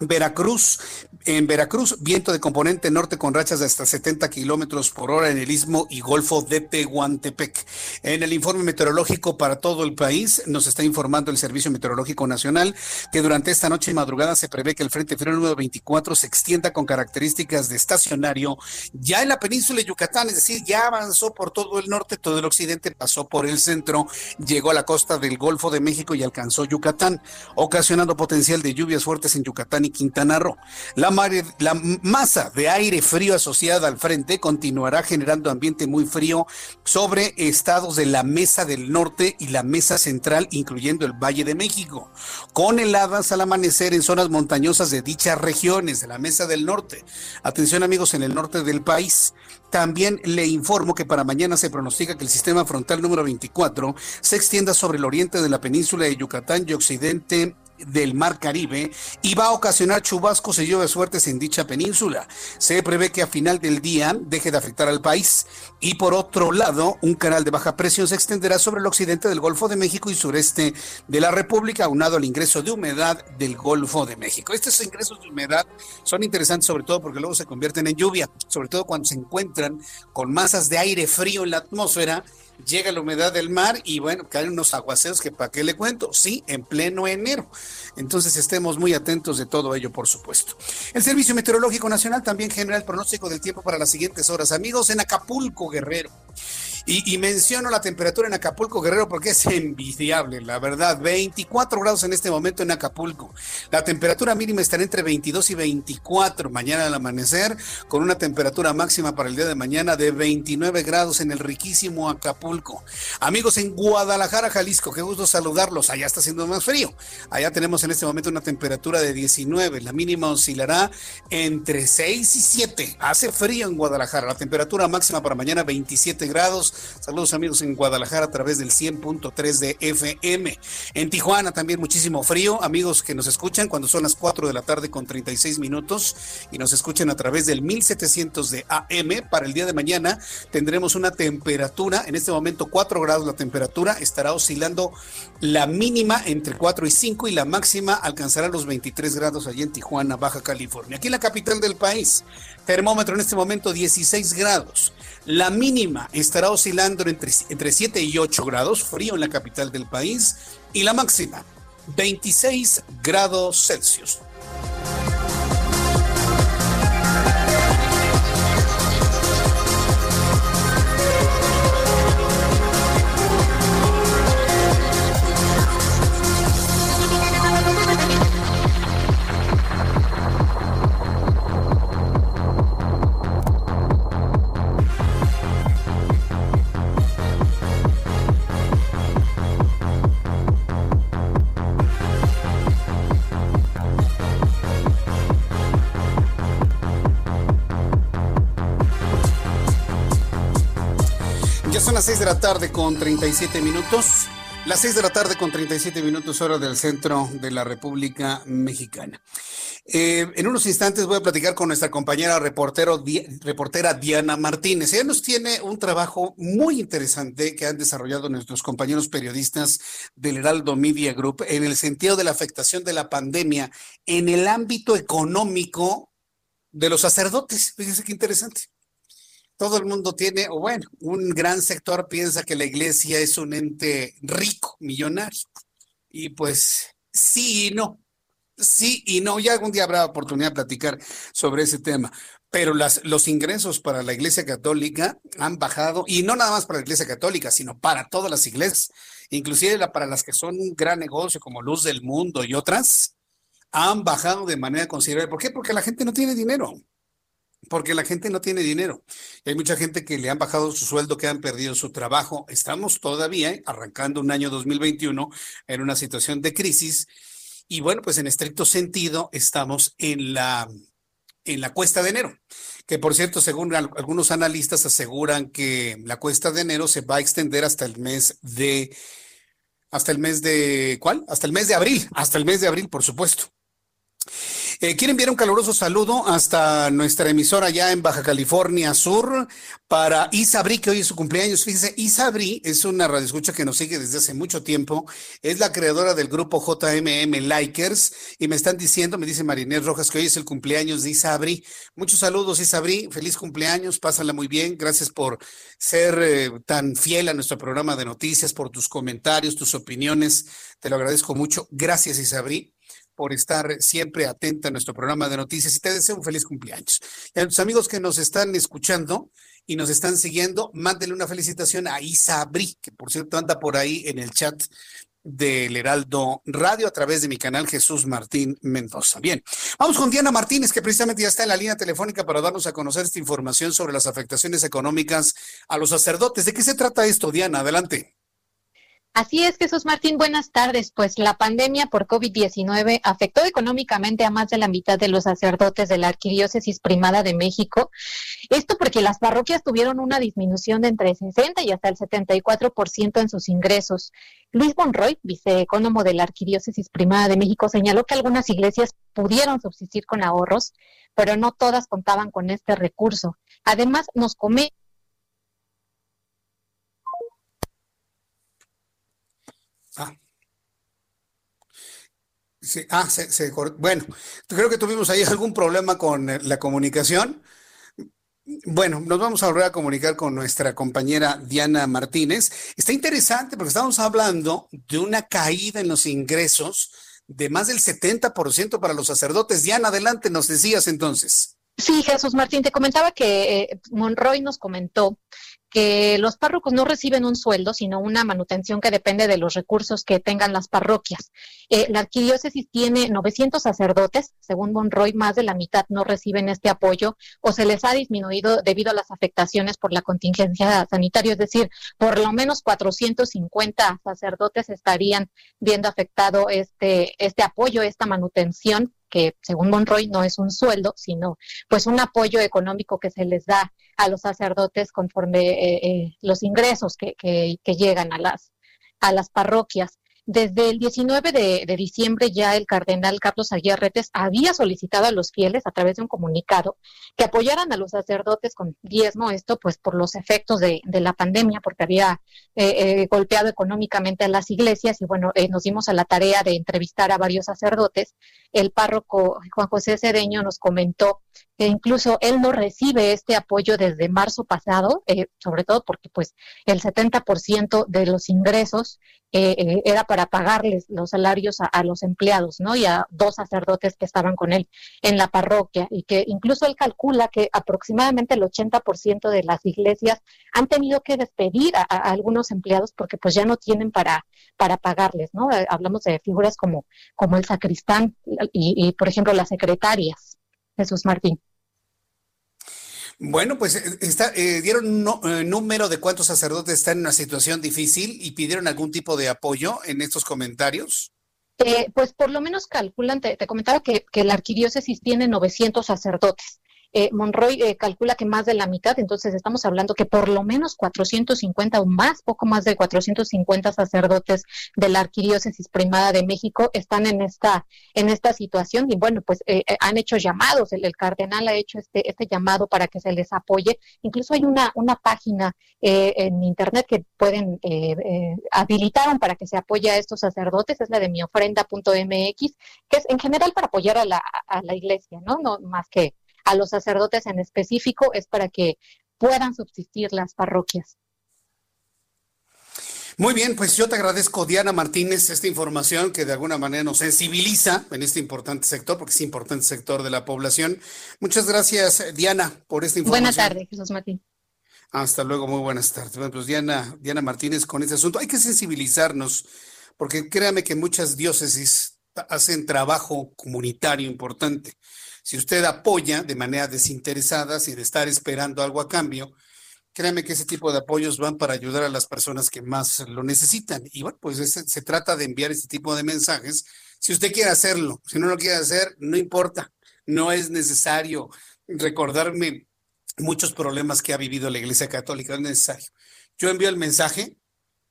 Veracruz, en Veracruz, viento de componente norte con rachas de hasta 70 kilómetros por hora en el istmo y golfo de Tehuantepec. En el informe meteorológico para todo el país, nos está informando el Servicio Meteorológico Nacional que durante esta noche y madrugada se prevé que el Frente Frío número 24 se extienda con características de estacionario ya en la península de Yucatán, es decir, ya avanzó por todo el norte, todo el occidente, pasó por el centro, llegó a la costa del Golfo de México y alcanzó Yucatán, ocasionando potencial de lluvias fuertes en Yucatán y Quintana Roo. La, la masa de aire frío asociada al frente continuará generando ambiente muy frío sobre estados de la Mesa del Norte y la Mesa Central, incluyendo el Valle de México, con heladas al amanecer en zonas montañosas de dichas regiones de la Mesa del Norte. Atención amigos en el norte del país. También le informo que para mañana se pronostica que el sistema frontal número 24 se extienda sobre el oriente de la península de Yucatán y occidente del Mar Caribe y va a ocasionar chubascos y lluvias fuertes en dicha península. Se prevé que a final del día deje de afectar al país y por otro lado, un canal de baja presión se extenderá sobre el occidente del Golfo de México y sureste de la República, aunado al ingreso de humedad del Golfo de México. Estos ingresos de humedad son interesantes sobre todo porque luego se convierten en lluvia, sobre todo cuando se encuentran con masas de aire frío en la atmósfera llega la humedad del mar y bueno, caen unos aguaceros que para qué le cuento, sí, en pleno enero. Entonces estemos muy atentos de todo ello, por supuesto. El Servicio Meteorológico Nacional también genera el pronóstico del tiempo para las siguientes horas. Amigos, en Acapulco, Guerrero. Y, menciono la temperatura en Acapulco, Guerrero, porque es envidiable, la verdad. 24 grados en este momento en Acapulco. La temperatura mínima estará entre 22 y 24 mañana al amanecer, con una temperatura máxima para el día de mañana de 29 grados en el riquísimo Acapulco. Amigos en Guadalajara, Jalisco, qué gusto saludarlos. Allá está haciendo más frío. Allá tenemos en este momento una temperatura de 19. La mínima oscilará entre 6 y 7. Hace frío en Guadalajara. La temperatura máxima para mañana 27 grados Saludos amigos en Guadalajara a través del 100.3 de FM. En Tijuana también muchísimo frío. Amigos que nos escuchan cuando son las 4 de la tarde con 36 minutos y nos escuchan a través del 1700 de AM. Para el día de mañana tendremos una temperatura, en este momento 4 grados la temperatura, estará oscilando la mínima entre 4 y 5 y la máxima alcanzará los 23 grados allí en Tijuana, Baja California. Aquí en la capital del país, termómetro en este momento 16 grados. La mínima estará oscilando entre, entre 7 y 8 grados, frío en la capital del país, y la máxima 26 grados Celsius. Las 6 de la tarde con 37 minutos. Las 6 de la tarde con 37 minutos hora del centro de la República Mexicana. Eh, en unos instantes voy a platicar con nuestra compañera reportero, reportera Diana Martínez. Ella nos tiene un trabajo muy interesante que han desarrollado nuestros compañeros periodistas del Heraldo Media Group en el sentido de la afectación de la pandemia en el ámbito económico de los sacerdotes. Fíjense qué interesante todo el mundo tiene, o bueno, un gran sector piensa que la iglesia es un ente rico, millonario. Y pues sí y no. Sí y no. Ya algún día habrá oportunidad de platicar sobre ese tema. Pero las, los ingresos para la iglesia católica han bajado, y no nada más para la iglesia católica, sino para todas las iglesias, inclusive para las que son un gran negocio como Luz del Mundo y otras, han bajado de manera considerable. ¿Por qué? Porque la gente no tiene dinero porque la gente no tiene dinero. Hay mucha gente que le han bajado su sueldo, que han perdido su trabajo. Estamos todavía eh, arrancando un año 2021 en una situación de crisis. Y bueno, pues en estricto sentido estamos en la, en la cuesta de enero, que por cierto, según algunos analistas aseguran que la cuesta de enero se va a extender hasta el mes de, hasta el mes de, ¿cuál? Hasta el mes de abril, hasta el mes de abril, por supuesto. Eh, quiero enviar un caluroso saludo hasta nuestra emisora allá en Baja California Sur para Isabri, que hoy es su cumpleaños. Fíjese, Isabri es una radioescucha que nos sigue desde hace mucho tiempo. Es la creadora del grupo JMM Likers y me están diciendo, me dice Marinés Rojas, que hoy es el cumpleaños de Isabri. Muchos saludos, Isabri. Feliz cumpleaños. Pásala muy bien. Gracias por ser eh, tan fiel a nuestro programa de noticias, por tus comentarios, tus opiniones. Te lo agradezco mucho. Gracias, Isabri por estar siempre atenta a nuestro programa de noticias y te deseo un feliz cumpleaños. Y a los amigos que nos están escuchando y nos están siguiendo, mándenle una felicitación a Isabri, que por cierto anda por ahí en el chat del Heraldo Radio a través de mi canal Jesús Martín Mendoza. Bien, vamos con Diana Martínez, que precisamente ya está en la línea telefónica para darnos a conocer esta información sobre las afectaciones económicas a los sacerdotes. ¿De qué se trata esto, Diana? Adelante. Así es, Jesús Martín, buenas tardes. Pues la pandemia por COVID-19 afectó económicamente a más de la mitad de los sacerdotes de la Arquidiócesis Primada de México. Esto porque las parroquias tuvieron una disminución de entre 60 y hasta el 74% en sus ingresos. Luis Monroy, viceecónomo de la Arquidiócesis Primada de México, señaló que algunas iglesias pudieron subsistir con ahorros, pero no todas contaban con este recurso. Además, nos comenta ah, se, bueno, creo que tuvimos ahí algún problema con eh, la comunicación. Bueno, nos vamos a volver a comunicar con nuestra compañera Diana Martínez. Está interesante porque estamos hablando de una caída en los ingresos de más del 70% para los sacerdotes. Diana, adelante, nos decías entonces. Sí, Jesús Martín, te comentaba que eh, Monroy nos comentó que los párrocos no reciben un sueldo, sino una manutención que depende de los recursos que tengan las parroquias. Eh, la arquidiócesis tiene 900 sacerdotes, según Monroy, más de la mitad no reciben este apoyo o se les ha disminuido debido a las afectaciones por la contingencia sanitaria, es decir, por lo menos 450 sacerdotes estarían viendo afectado este, este apoyo, esta manutención que según Monroy no es un sueldo, sino pues un apoyo económico que se les da a los sacerdotes conforme eh, eh, los ingresos que, que, que, llegan a las, a las parroquias. Desde el 19 de, diciembre ya el cardenal Carlos Aguirretes había solicitado a los fieles a través de un comunicado que apoyaran a los sacerdotes con diezmo, esto pues por los efectos de, la pandemia, porque había eh, eh, golpeado económicamente a las iglesias y bueno, eh, nos dimos a la tarea de entrevistar a varios sacerdotes. El párroco Juan José Cedeño nos comentó que incluso él no recibe este apoyo desde marzo pasado, sobre todo porque pues el 70% de los ingresos era para pagarles los salarios a, los empleados, ¿no? Y a dos sacerdotes que estaban con él en la parroquia y que incluso él calcula que aproximadamente el 80% de las iglesias han tenido que despedir a, algunos empleados porque pues ya no tienen para, para pagarles, ¿no? Eh, hablamos de figuras como, como el sacristán y, por ejemplo, las secretarias. Jesús Martín. Bueno, pues eh, está, eh, dieron un eh, número de cuántos sacerdotes están en una situación difícil y pidieron algún tipo de apoyo en estos comentarios. pues por lo menos calculan, te, comentaba que, que, la arquidiócesis tiene 900 sacerdotes. Eh, Monroy eh, calcula que más de la mitad, entonces estamos hablando que por lo menos 450 o más, poco más de 450 sacerdotes de la Arquidiócesis Primada de México están en esta, en esta situación y bueno, pues eh, han hecho llamados, el, cardenal ha hecho este, este llamado para que se les apoye. Incluso hay una, una página en internet que pueden habilitaron para que se apoye a estos sacerdotes, es la de miofrenda.mx, que es en general para apoyar a la, a la iglesia, ¿no? No más que a los sacerdotes en específico, es para que puedan subsistir las parroquias. Muy bien, pues yo te agradezco, Diana Martínez, esta información que de alguna manera nos sensibiliza en este importante sector, porque es importante sector de la población. Muchas gracias, Diana, por esta información. Buenas tardes, Jesús Martín. Hasta luego, muy buenas tardes. Bueno, pues Diana, Diana Martínez con este asunto. Hay que sensibilizarnos, porque créame que muchas diócesis hacen trabajo comunitario importante. Si usted apoya de manera desinteresada, sin estar esperando algo a cambio, créame que ese tipo de apoyos van para ayudar a las personas que más lo necesitan. Y bueno, pues se trata de enviar este tipo de mensajes. Si usted quiere hacerlo, si no lo quiere hacer, no importa. No es necesario recordarme muchos problemas que ha vivido la Iglesia Católica, no es necesario. Yo envío el mensaje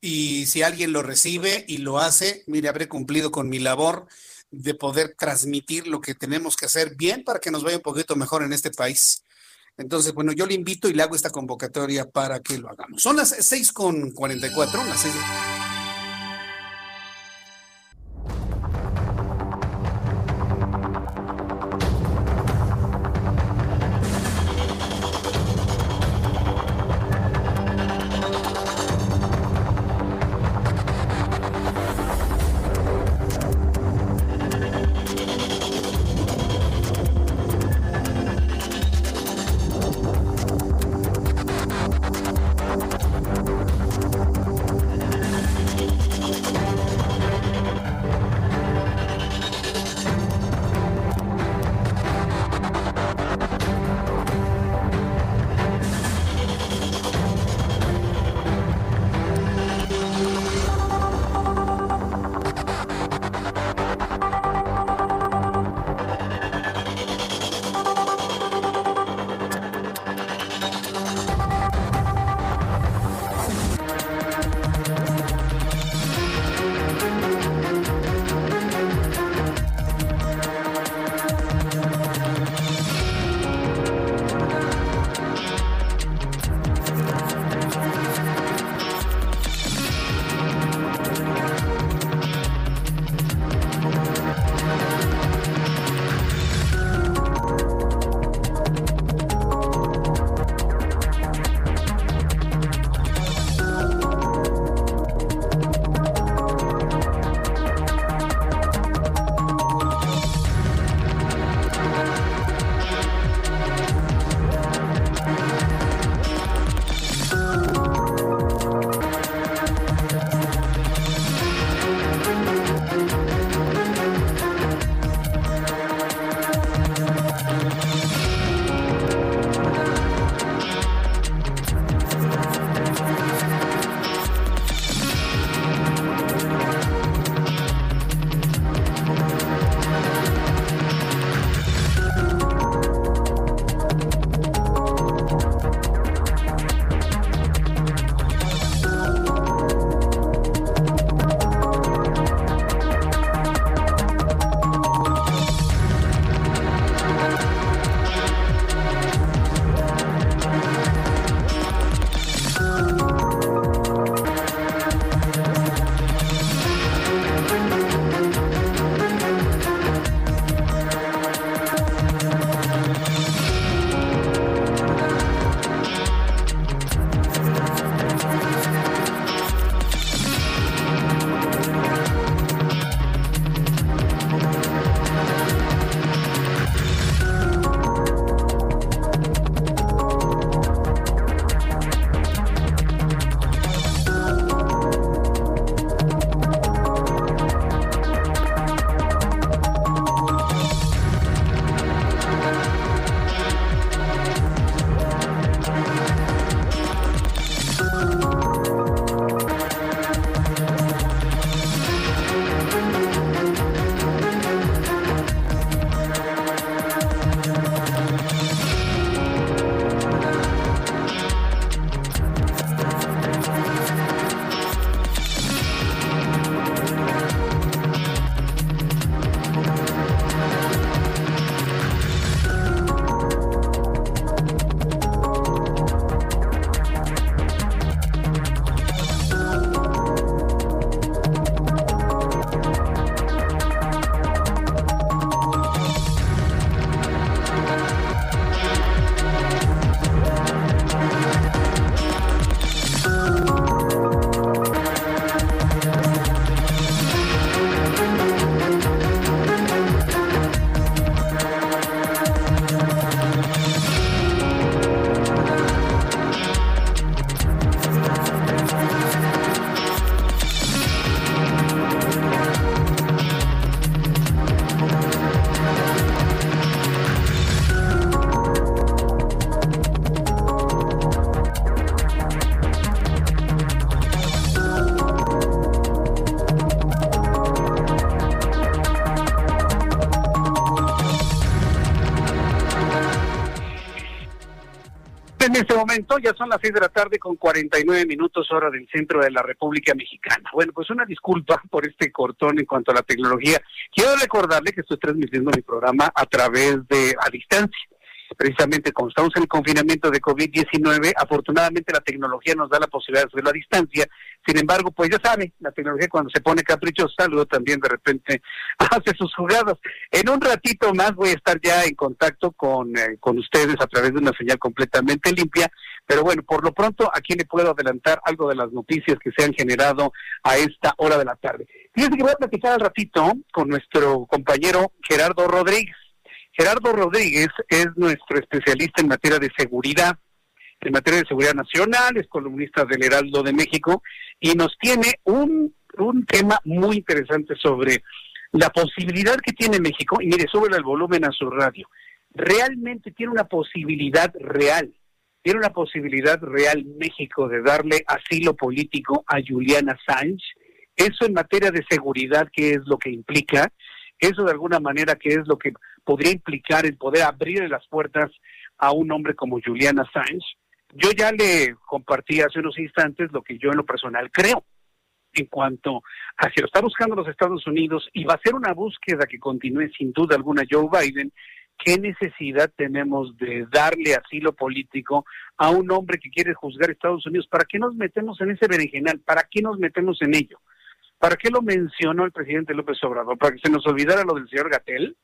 y si alguien lo recibe y lo hace, mire, habré cumplido con mi labor de poder transmitir lo que tenemos que hacer bien para que nos vaya un poquito mejor en este país. Entonces, bueno, yo le invito y le hago esta convocatoria para que lo hagamos. Son las 6 con 44, las 6. Ya son las 6 de la tarde con 49 minutos hora del centro de la República Mexicana. Bueno, pues una disculpa por este cortón en cuanto a la tecnología. Quiero recordarle que estoy transmitiendo mi programa a través de a distancia precisamente como estamos en el confinamiento de COVID-19, afortunadamente la tecnología nos da la posibilidad de hacerlo a distancia. Sin embargo, pues ya sabe, la tecnología cuando se pone caprichosa, luego también de repente hace sus jugadas. En un ratito más voy a estar ya en contacto con, eh, con ustedes a través de una señal completamente limpia, pero bueno, por lo pronto aquí le puedo adelantar algo de las noticias que se han generado a esta hora de la tarde. Fíjense que voy a platicar al ratito con nuestro compañero Gerardo Rodríguez. Gerardo Rodríguez es nuestro especialista en materia de seguridad, en materia de seguridad nacional, es columnista del Heraldo de México y nos tiene un, un tema muy interesante sobre la posibilidad que tiene México, y mire, sube el volumen a su radio, realmente tiene una posibilidad real, tiene una posibilidad real México de darle asilo político a Julian Assange, eso en materia de seguridad, ¿qué es lo que implica? Eso de alguna manera, ¿qué es lo que podría implicar el poder abrir las puertas a un hombre como Julian Assange. Yo ya le compartí hace unos instantes lo que yo en lo personal creo en cuanto a si lo está buscando los Estados Unidos y va a ser una búsqueda que continúe sin duda alguna Joe Biden, ¿qué necesidad tenemos de darle asilo político a un hombre que quiere juzgar a Estados Unidos? ¿Para qué nos metemos en ese berenjenal? ¿Para qué nos metemos en ello? ¿Para qué lo mencionó el presidente López Obrador? ¿Para que se nos olvidara lo del señor Gatel?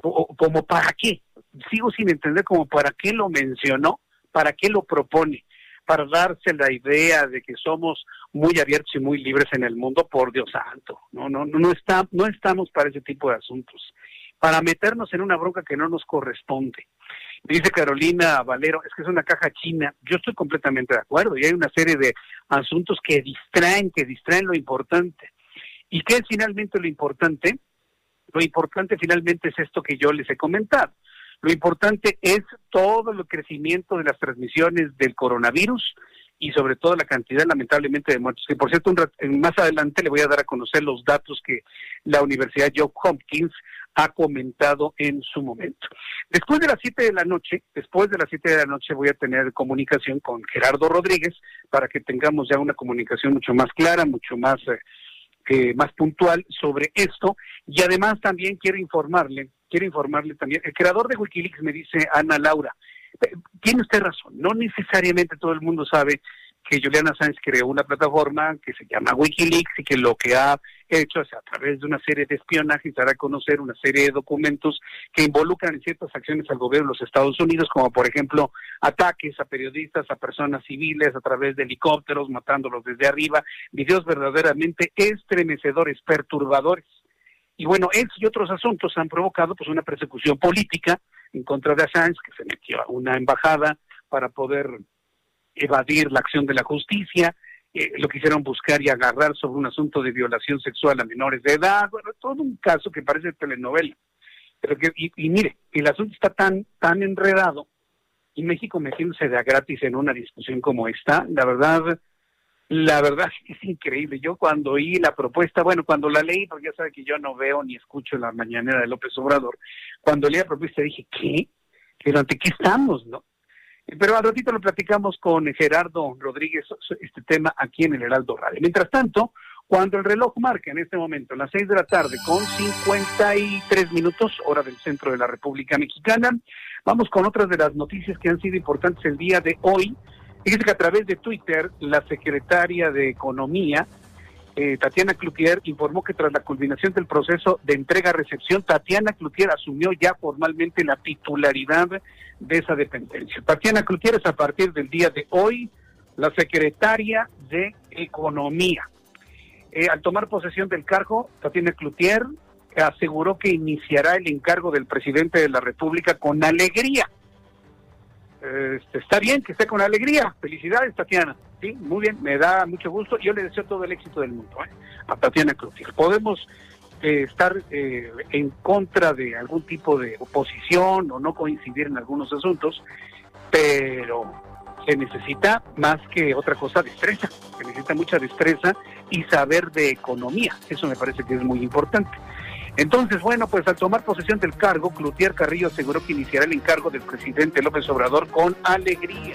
Como para qué. Sigo sin entender como para qué lo mencionó, para qué lo propone, para darse la idea de que somos muy abiertos y muy libres en el mundo, por Dios santo. No, no, no está, no estamos para ese tipo de asuntos. Para meternos en una bronca que no nos corresponde. Dice Carolina Valero, es que es una caja china. Yo estoy completamente de acuerdo y hay una serie de asuntos que distraen, que distraen lo importante. ¿Y qué es finalmente lo importante? Lo importante finalmente es esto que yo les he comentado. Lo importante es todo el crecimiento de las transmisiones del coronavirus y sobre todo la cantidad lamentablemente de muertos. Que por cierto, más adelante le voy a dar a conocer los datos que la Universidad Johns Hopkins ha comentado en su momento. Después de las 7 de la noche, después de las 7 de la noche voy a tener comunicación con Gerardo Rodríguez para que tengamos ya una comunicación mucho más clara, mucho más eh, más puntual sobre esto. Y además también quiero informarle, quiero informarle también, el creador de Wikileaks me dice Ana Laura, eh, tiene usted razón, no necesariamente todo el mundo sabe que Julian Assange creó una plataforma que se llama Wikileaks y que lo que ha hecho es a través de una serie de espionajes dar a conocer una serie de documentos que involucran ciertas acciones al gobierno de los Estados Unidos, como por ejemplo ataques a periodistas, a personas civiles a través de helicópteros, matándolos desde arriba, videos verdaderamente estremecedores, perturbadores. Y bueno, estos y otros asuntos han provocado pues una persecución política en contra de Assange, que se metió a una embajada para poder evadir la acción de la justicia, eh, lo quisieron buscar y agarrar sobre un asunto de violación sexual a menores de edad, bueno, todo un caso que parece telenovela. Pero que, y, mire, el asunto está tan, tan enredado y México metiéndose de gratis en una discusión como esta, la verdad, la verdad es increíble. Yo cuando oí la propuesta, bueno, cuando la leí, porque ya sabe que yo no veo ni escucho la mañanera de López Obrador, cuando leí la propuesta dije, ¿qué? ¿Pero ante qué estamos, no? Pero al ratito lo platicamos con Gerardo Rodríguez este tema aquí en el Heraldo Radio. Mientras tanto, cuando el reloj marca en este momento las seis de la tarde con 53 minutos, hora del centro de la República Mexicana, vamos con otras de las noticias que han sido importantes el día de hoy. Fíjese que a través de Twitter, la secretaria de Economía, eh, Tatiana Cloutier informó que tras la culminación del proceso de entrega-recepción, Tatiana Cloutier asumió ya formalmente la titularidad de esa dependencia. Tatiana Cloutier es a partir del día de hoy la secretaria de Economía. Eh, al tomar posesión del cargo, Tatiana Cloutier aseguró que iniciará el encargo del presidente de la República con alegría este, está bien que esté con alegría. Felicidades, Tatiana. Sí, muy bien, me da mucho gusto. Yo le deseo todo el éxito del mundo ¿eh? a Tatiana Cloutier. Podemos eh, estar eh, en contra de algún tipo de oposición o no coincidir en algunos asuntos, pero se necesita más que otra cosa destreza. Se necesita mucha destreza y saber de economía. Eso me parece que es muy importante. Entonces, bueno, pues al tomar posesión del cargo, Cloutier Carrillo aseguró que iniciará el encargo del presidente López Obrador con alegría.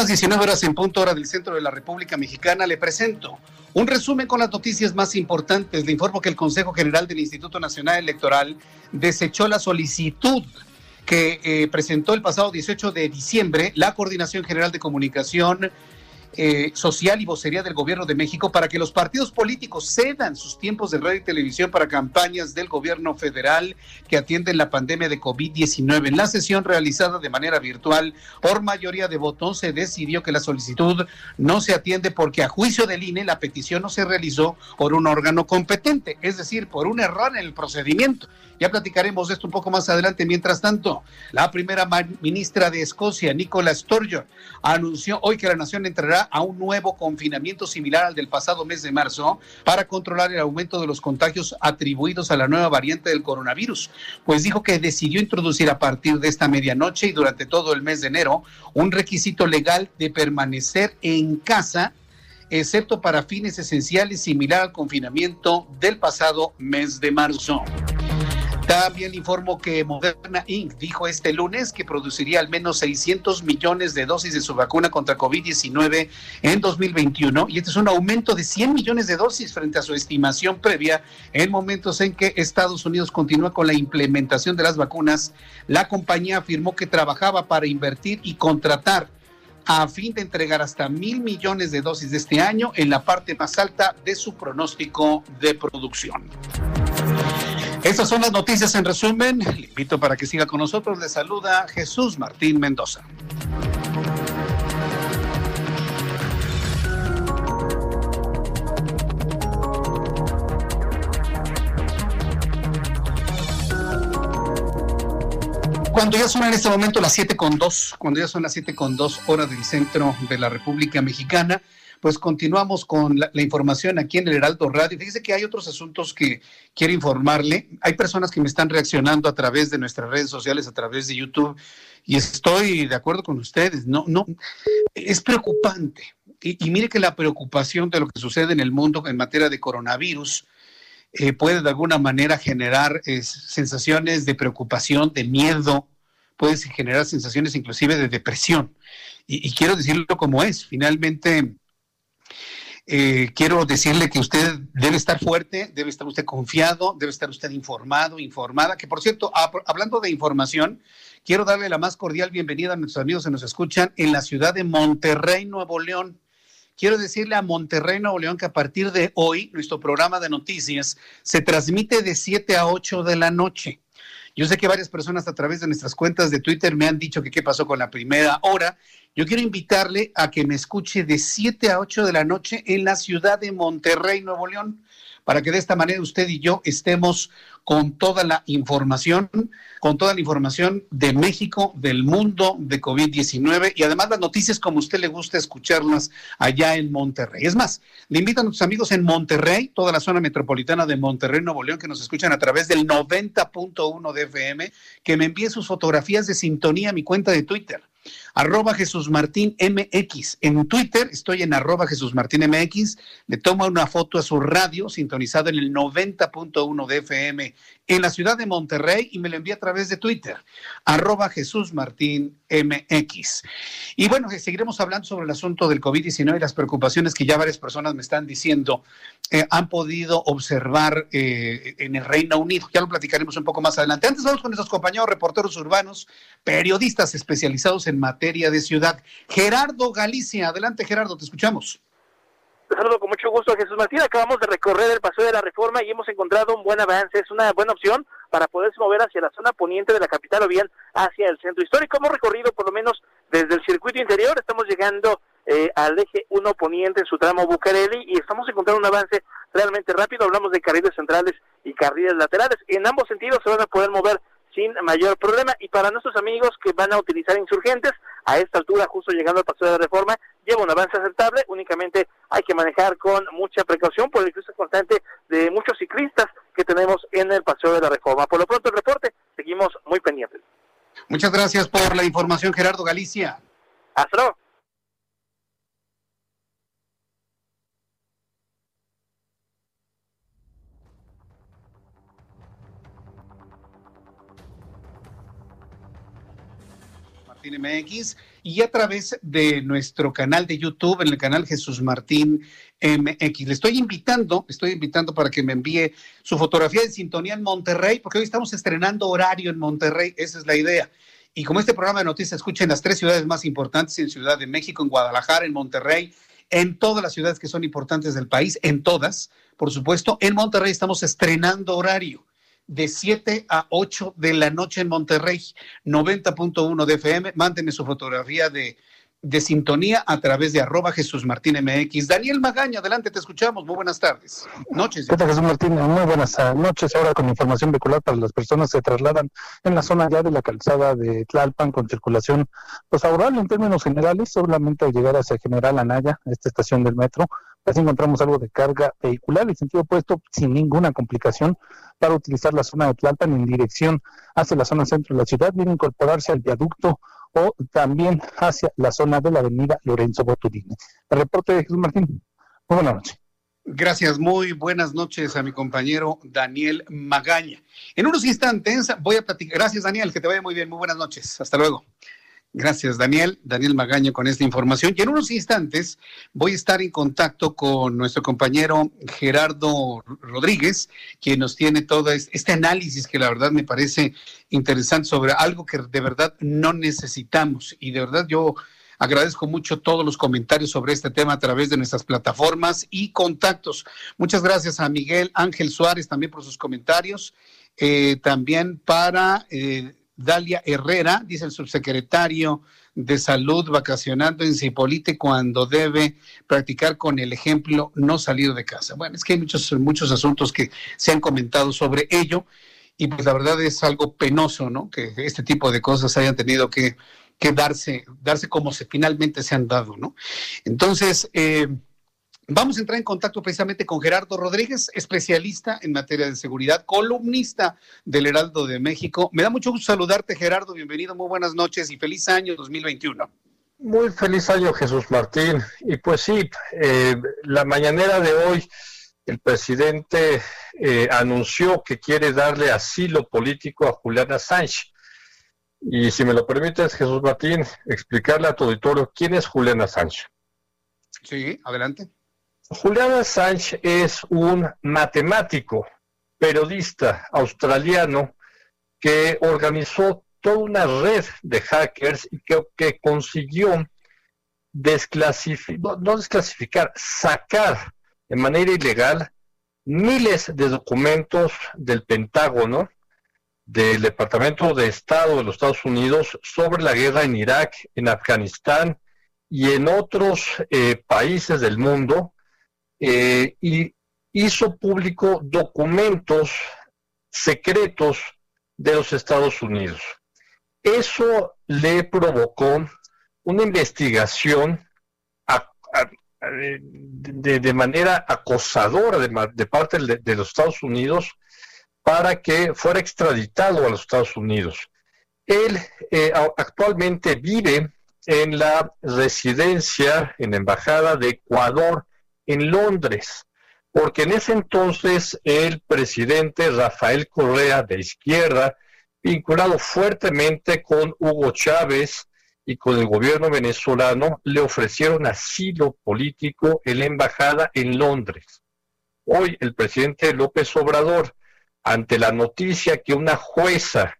Las 19 horas en punto hora del centro de la República Mexicana. Le presento un resumen con las noticias más importantes. Le informo que el Consejo General del Instituto Nacional Electoral desechó la solicitud que eh, presentó el pasado 18 de diciembre la Coordinación General de Comunicación eh, social y vocería del gobierno de México para que los partidos políticos cedan sus tiempos de radio y televisión para campañas del gobierno federal que atienden la pandemia de COVID-19. En la sesión realizada de manera virtual por mayoría de votos se decidió que la solicitud no se atiende porque a juicio del INE la petición no se realizó por un órgano competente, es decir, por un error en el procedimiento. Ya platicaremos de esto un poco más adelante. Mientras tanto, la primera ministra de Escocia, Nicola Sturgeon, anunció hoy que la nación entrará a un nuevo confinamiento similar al del pasado mes de marzo para controlar el aumento de los contagios atribuidos a la nueva variante del coronavirus. Pues dijo que decidió introducir a partir de esta medianoche y durante todo el mes de enero un requisito legal de permanecer en casa excepto para fines esenciales similar al confinamiento del pasado mes de marzo. También informo que Moderna Inc. dijo este lunes que produciría al menos 600 millones de dosis de su vacuna contra COVID-19 en 2021 y este es un aumento de 100 millones de dosis frente a su estimación previa en momentos en que Estados Unidos continúa con la implementación de las vacunas. La compañía afirmó que trabajaba para invertir y contratar a fin de entregar hasta mil millones de dosis de este año en la parte más alta de su pronóstico de producción. Estas son las noticias en resumen. Le invito para que siga con nosotros. Le saluda Jesús Martín Mendoza. Cuando ya son en este momento las siete con dos, cuando ya son las siete con dos horas del centro de la República Mexicana, pues continuamos con la, información aquí en el Heraldo Radio. Fíjese que hay otros asuntos que quiero informarle. Hay personas que me están reaccionando a través de nuestras redes sociales, a través de YouTube, y estoy de acuerdo con ustedes. No, no, es preocupante. Y, mire que la preocupación de lo que sucede en el mundo en materia de coronavirus eh, puede de alguna manera generar sensaciones de preocupación, de miedo, puede generar sensaciones inclusive de depresión. Y, y, quiero decirlo como es. Finalmente, eh, quiero decirle que usted debe estar fuerte, debe estar usted confiado, debe estar usted informado, informada. Que por cierto, hablando de información, quiero darle la más cordial bienvenida a nuestros amigos que nos escuchan en la ciudad de Monterrey, Nuevo León. Quiero decirle a Monterrey, Nuevo León, que a partir de hoy nuestro programa de noticias se transmite de 7 a 8 de la noche. Yo sé que varias personas a través de nuestras cuentas de Twitter me han dicho que qué pasó con la primera hora. Yo quiero invitarle a que me escuche de 7 a 8 de la noche en la ciudad de Monterrey, Nuevo León, para que de esta manera usted y yo estemos con toda la información, con toda la información de México, del mundo de COVID-19 y además las noticias como usted le gusta escucharlas allá en Monterrey. Es más, le invito a nuestros amigos en Monterrey, toda la zona metropolitana de Monterrey, Nuevo León, que nos escuchan a través del 90.1 de FM, que me envíe sus fotografías de sintonía a mi cuenta de Twitter arroba Jesús Martín MX. En Twitter estoy en arroba Jesús Martín MX. Le tomo una foto a su radio sintonizado en el 90.1 de FM en la ciudad de Monterrey y me lo envía a través de Twitter, arroba Jesús Martín MX. Y bueno, seguiremos hablando sobre el asunto del COVID-19 y las preocupaciones que ya varias personas me están diciendo eh, han podido observar eh, en el Reino Unido. Ya lo platicaremos un poco más adelante. Antes vamos con nuestros compañeros reporteros urbanos, periodistas especializados en materia de ciudad. Gerardo Galicia, adelante Gerardo, te escuchamos. Te saludo con mucho gusto, Jesús Martín. Acabamos de recorrer el paseo de la reforma y hemos encontrado un buen avance. Es una buena opción para poderse mover hacia la zona poniente de la capital o bien hacia el centro histórico. Hemos recorrido por lo menos desde el circuito interior. Estamos llegando eh, al eje 1 poniente en su tramo Bucareli y estamos encontrando un avance realmente rápido. Hablamos de carriles centrales y carriles laterales. En ambos sentidos se van a poder mover sin mayor problema. Y para nuestros amigos que van a utilizar insurgentes, a esta altura, justo llegando al paso de la reforma, lleva un avance aceptable, únicamente hay que manejar con mucha precaución por el cruce constante de muchos ciclistas que tenemos en el paseo de la reforma. Por lo pronto el reporte, seguimos muy pendientes. Muchas gracias por la información, Gerardo Galicia. Hasta luego. MX y a través de nuestro canal de YouTube, en el canal Jesús Martín MX. Le estoy invitando, estoy invitando para que me envíe su fotografía de sintonía en Monterrey, porque hoy estamos estrenando horario en Monterrey, esa es la idea. Y como este programa de noticias escucha en las tres ciudades más importantes, en Ciudad de México, en Guadalajara, en Monterrey, en todas las ciudades que son importantes del país, en todas, por supuesto, en Monterrey estamos estrenando horario de 7 a 8 de la noche en Monterrey, 90.1 de FM. Mándeme su fotografía de, de sintonía a través de arroba Jesús Martín MX. Daniel Magaña, adelante, te escuchamos. Muy buenas tardes. Noches. ¿Qué tal, Jesús Martín? Muy buenas noches. Ahora con información vehicular para las personas que trasladan en la zona ya de la calzada de Tlalpan con circulación pues favorable en términos generales, solamente al llegar hacia General Anaya, esta estación del metro, Así encontramos algo de carga vehicular en sentido opuesto sin ninguna complicación para utilizar la zona de Tlalpan en dirección hacia la zona centro de la ciudad, bien incorporarse al viaducto o también hacia la zona de la avenida Lorenzo Boturini. El reporte de Jesús Martín. Muy buenas noches. Gracias, muy buenas noches a mi compañero Daniel Magaña. En unos instantes voy a platicar. Gracias, Daniel, que te vaya muy bien. Muy buenas noches. Hasta luego. Gracias, Daniel. Daniel Magaña con esta información. Y en unos instantes voy a estar en contacto con nuestro compañero Gerardo Rodríguez, quien nos tiene todo este análisis que la verdad me parece interesante sobre algo que de verdad no necesitamos. Y de verdad yo agradezco mucho todos los comentarios sobre este tema a través de nuestras plataformas y contactos. Muchas gracias a Miguel Ángel Suárez también por sus comentarios. Eh, también para... Eh, Dalia Herrera, dice el subsecretario de Salud, vacacionando en Cipolite cuando debe practicar con el ejemplo no salir de casa. Bueno, es que hay muchos, muchos asuntos que se han comentado sobre ello y pues la verdad es algo penoso, ¿no? Que este tipo de cosas hayan tenido que, que darse, darse como se finalmente se han dado, ¿no? Entonces, eh, Vamos a entrar en contacto precisamente con Gerardo Rodríguez, especialista en materia de seguridad, columnista del Heraldo de México. Me da mucho gusto saludarte, Gerardo. Bienvenido, muy buenas noches y feliz año 2021. Muy feliz año, Jesús Martín. Y pues sí, eh, la mañanera de hoy, el presidente eh, anunció que quiere darle asilo político a Juliana Sánchez. Y si me lo permites, Jesús Martín, explicarle a tu auditorio quién es Juliana Sánchez. Sí, adelante. Julian Assange es un matemático, periodista australiano que organizó toda una red de hackers y que, consiguió desclasificar, no desclasificar, sacar de manera ilegal miles de documentos del Pentágono, del Departamento de Estado de los Estados Unidos sobre la guerra en Irak, en Afganistán y en otros eh, países del mundo eh, y hizo público documentos secretos de los Estados Unidos. Eso le provocó una investigación de, manera acosadora de, parte de, los Estados Unidos para que fuera extraditado a los Estados Unidos. Él eh, actualmente vive en la residencia, en la Embajada de Ecuador, en Londres, porque en ese entonces el presidente Rafael Correa de izquierda, vinculado fuertemente con Hugo Chávez y con el gobierno venezolano, le ofrecieron asilo político en la embajada en Londres. Hoy el presidente López Obrador, ante la noticia que una jueza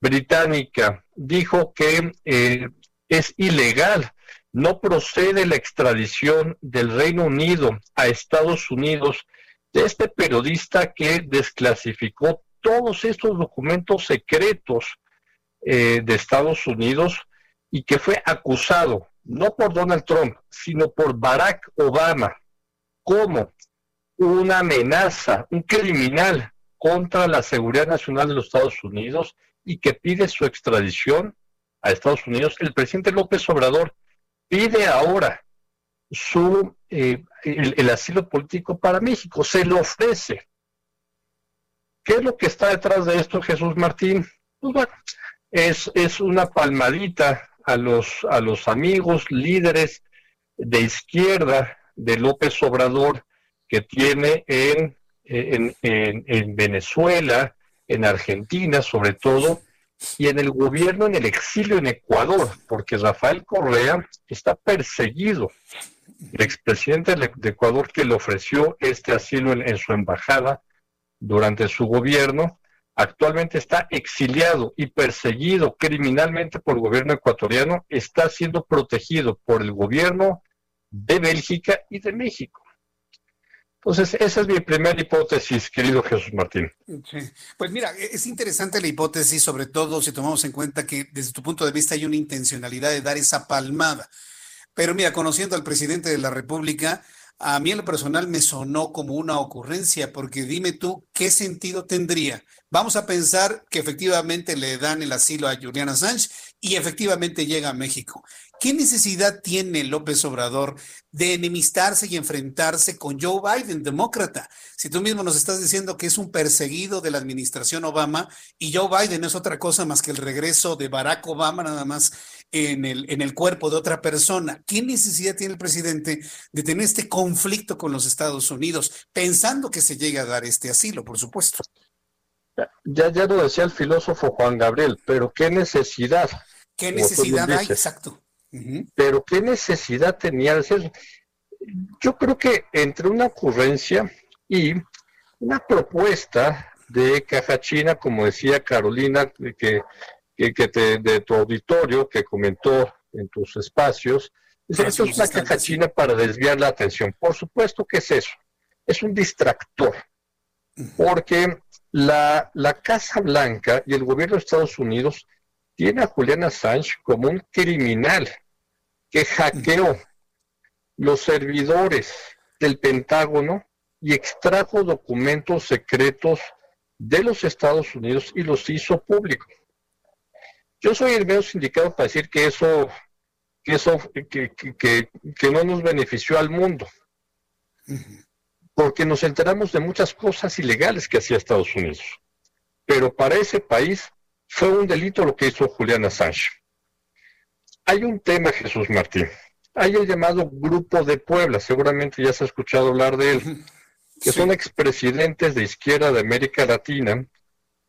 británica dijo que eh, es ilegal, no procede la extradición del Reino Unido a Estados Unidos de este periodista que desclasificó todos estos documentos secretos eh, de Estados Unidos y que fue acusado no por Donald Trump, sino por Barack Obama como una amenaza, un criminal contra la seguridad nacional de los Estados Unidos y que pide su extradición a Estados Unidos, el presidente López Obrador pide ahora su eh, el, asilo político para México, se lo ofrece. ¿Qué es lo que está detrás de esto, Jesús Martín? Pues bueno, es, es una palmadita a los, a los amigos líderes de izquierda de López Obrador que tiene en, en, en Venezuela, en Argentina sobre todo, y en el gobierno en el exilio en Ecuador, porque Rafael Correa está perseguido. El expresidente de Ecuador que le ofreció este asilo en, su embajada durante su gobierno, actualmente está exiliado y perseguido criminalmente por el gobierno ecuatoriano, está siendo protegido por el gobierno de Bélgica y de México. Entonces, esa es mi primera hipótesis, querido Jesús Martín. Pues mira, e-, es interesante la hipótesis, sobre todo si tomamos en cuenta que desde tu punto de vista hay una intencionalidad de dar esa palmada. Pero mira, conociendo al presidente de la República, a mí en lo personal me sonó como una ocurrencia, porque dime tú, ¿qué sentido tendría? Vamos a pensar que efectivamente le dan el asilo a Juliana Sánchez y efectivamente llega a México. ¿Qué necesidad tiene López Obrador de enemistarse y enfrentarse con Joe Biden, demócrata? Si tú mismo nos estás diciendo que es un perseguido de la administración Obama y Joe Biden es otra cosa más que el regreso de Barack Obama nada más en el, en el cuerpo de otra persona. ¿Qué necesidad tiene el presidente de tener este conflicto con los Estados Unidos, pensando que se llegue a dar este asilo, por supuesto? Ya, ya lo decía el filósofo Juan Gabriel, pero ¿qué necesidad? ¿Qué necesidad hay? Exacto. Pero ¿qué necesidad tenía de hacer? Yo creo que entre una ocurrencia y una propuesta de caja china, como decía Carolina, que, que, de tu auditorio, que comentó en tus espacios, eso es una caja china para desviar la atención. Por supuesto que es eso, es un distractor, porque la, la Casa Blanca y el gobierno de Estados Unidos tiene a Julian Assange como un criminal que hackeó los servidores del Pentágono y extrajo documentos secretos de los Estados Unidos y los hizo públicos. Yo soy el menos indicado para decir que eso, que eso, que, que no nos benefició al mundo, porque nos enteramos de muchas cosas ilegales que hacía Estados Unidos. Pero para ese país fue un delito lo que hizo Julián Assange. Hay un tema, Jesús Martín. Hay el llamado Grupo de Puebla, seguramente ya se ha escuchado hablar de él, que son expresidentes de izquierda de América Latina,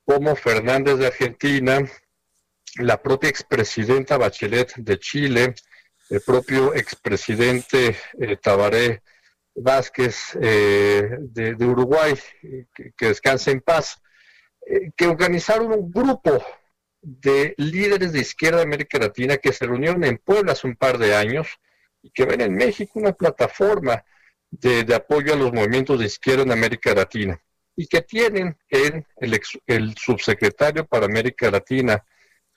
como Fernández de Argentina, la propia expresidenta Bachelet de Chile, el propio expresidente eh, Tabaré Vázquez eh, de, Uruguay, que, que descanse en paz. Eh, que organizaron un grupo de líderes de izquierda de América Latina que se reunieron en Puebla hace un par de años y que ven en México una plataforma de, apoyo a los movimientos de izquierda en América Latina y que tienen en el, el subsecretario para América Latina,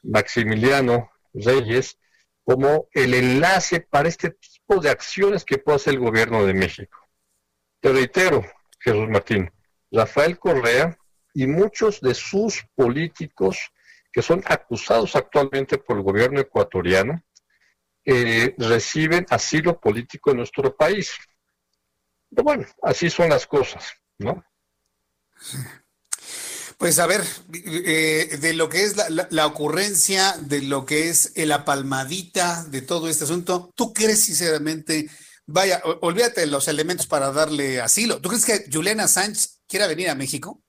Maximiliano Reyes, como el enlace para este tipo de acciones que puede hacer el gobierno de México. Te reitero, Jesús Martín, Rafael Correa y muchos de sus políticos que son acusados actualmente por el gobierno ecuatoriano eh, reciben asilo político en nuestro país. bueno, así son las cosas, ¿no? Pues a ver, eh, de lo que es la, ocurrencia, de lo que es la palmadita de todo este asunto, ¿tú crees sinceramente, vaya, olvídate de los elementos para darle asilo, ¿tú crees que Juliana Sánchez quiera venir a México?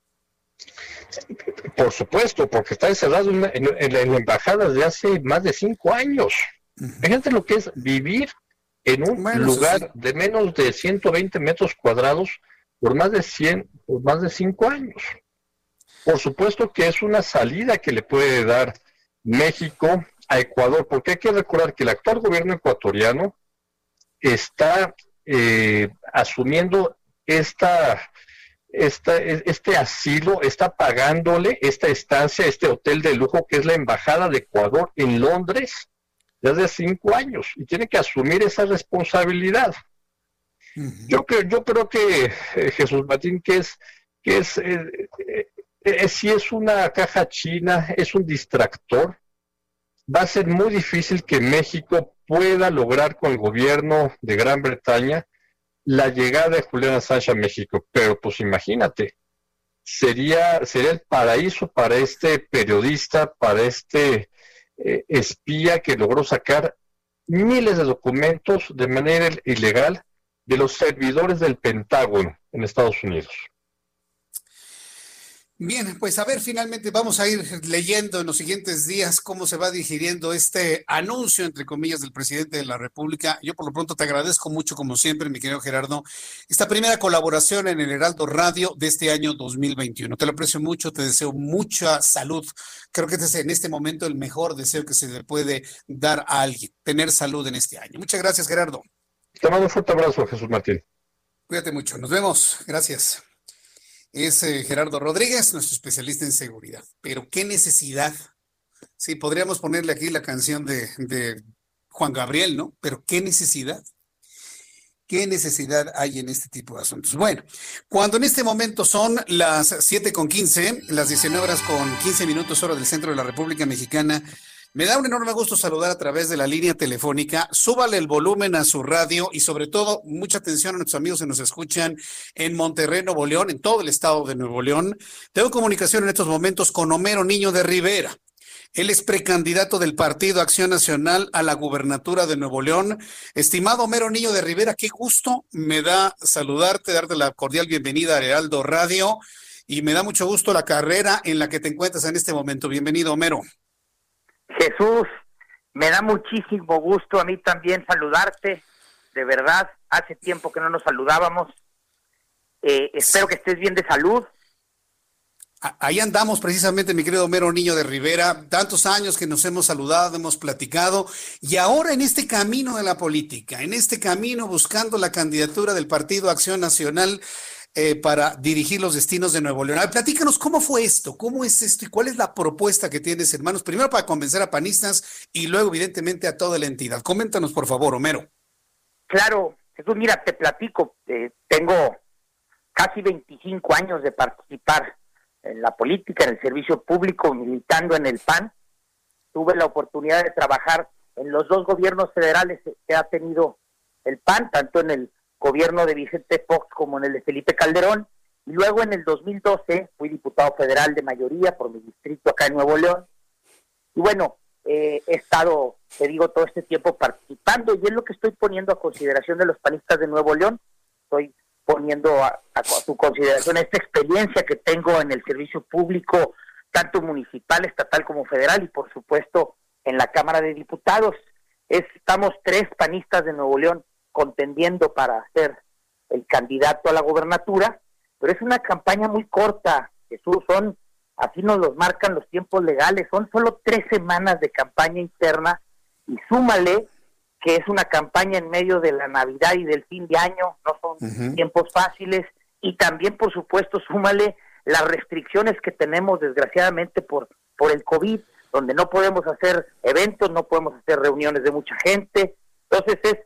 Por supuesto, porque está encerrado en, la embajada desde hace más de cinco años. Fíjate lo que es vivir en un lugar de menos de 120 metros cuadrados por más de 100, por más de cinco años. Por supuesto que es una salida que le puede dar México a Ecuador, porque hay que recordar que el actual gobierno ecuatoriano está eh, asumiendo esta, esta, este asilo, está pagándole esta estancia, este hotel de lujo que es la Embajada de Ecuador en Londres desde cinco años y tiene que asumir esa responsabilidad. Yo creo, yo creo que eh, Jesús Martín, que es, que es eh, eh, si es una caja china, es un distractor, va a ser muy difícil que México pueda lograr con el gobierno de Gran Bretaña la llegada de Julián Assange a México. Pero pues imagínate, sería, sería el paraíso para este periodista, para este eh, espía que logró sacar miles de documentos de manera ilegal de los servidores del Pentágono en Estados Unidos. Bien, pues a ver, finalmente vamos a ir leyendo en los siguientes días cómo se va digiriendo este anuncio, entre comillas, del presidente de la República. Yo por lo pronto te agradezco mucho, como siempre, mi querido Gerardo, esta primera colaboración en el Heraldo Radio de este año 2021. Te lo aprecio mucho, te deseo mucha salud. Creo que este es en este momento el mejor deseo que se le puede dar a alguien, tener salud en este año. Muchas gracias, Gerardo. Te mando un fuerte abrazo, Jesús Martín. Cuídate mucho, nos vemos. Gracias es eh, Gerardo Rodríguez, nuestro especialista en seguridad. Pero qué necesidad. Sí, podríamos ponerle aquí la canción de, Juan Gabriel, ¿no? Pero qué necesidad. ¿Qué necesidad hay en este tipo de asuntos? Bueno, cuando en este momento son las 7 con 15, las 19 horas con 15 minutos hora del centro de la República Mexicana, me da un enorme gusto saludar a través de la línea telefónica. Súbale el volumen a su radio y sobre todo mucha atención a nuestros amigos que nos escuchan en Monterrey, Nuevo León, en todo el estado de Nuevo León. Tengo comunicación en estos momentos con Homero Niño de Rivera. Él es precandidato del Partido Acción Nacional a la gubernatura de Nuevo León. Estimado Homero Niño de Rivera, qué gusto me da saludarte, darte la cordial bienvenida a Heraldo Radio y me da mucho gusto la carrera en la que te encuentras en este momento. Bienvenido, Homero. Jesús, me da muchísimo gusto a mí también saludarte. De verdad, hace tiempo que no nos saludábamos. Eh, espero que estés bien de salud. Ahí andamos precisamente, mi querido Mero Niño de Rivera, tantos años que nos hemos saludado, hemos platicado, y ahora en este camino de la política, en este camino buscando la candidatura del Partido Acción Nacional, eh, para dirigir los destinos de Nuevo León. platícanos cómo fue esto, cómo es esto y cuál es la propuesta que tienes, hermanos, primero para convencer a panistas y luego, evidentemente, a toda la entidad. Coméntanos, por favor, Homero. Claro, Jesús, mira, te platico, eh, tengo casi 25 años de participar en la política, en el servicio público, militando en el PAN. Tuve la oportunidad de trabajar en los dos gobiernos federales que ha tenido el PAN, tanto en el gobierno de Vicente Fox como en el de Felipe Calderón. Y luego en el 2012 fui diputado federal de mayoría por mi distrito acá en Nuevo León. Y bueno, eh, he estado, te digo, todo este tiempo participando y es lo que estoy poniendo a consideración de los panistas de Nuevo León. Estoy poniendo a, a, su consideración esta experiencia que tengo en el servicio público, tanto municipal, estatal como federal y por supuesto en la Cámara de Diputados. estamos tres panistas de Nuevo León contendiendo para ser el candidato a la gobernatura, pero es una campaña muy corta, Jesús, son, así nos los marcan los tiempos legales, son solo tres semanas de campaña interna y súmale que es una campaña en medio de la Navidad y del fin de año, no son tiempos fáciles, y también, por supuesto, súmale las restricciones que tenemos, desgraciadamente, por, por el COVID, donde no podemos hacer eventos, no podemos hacer reuniones de mucha gente. Entonces, es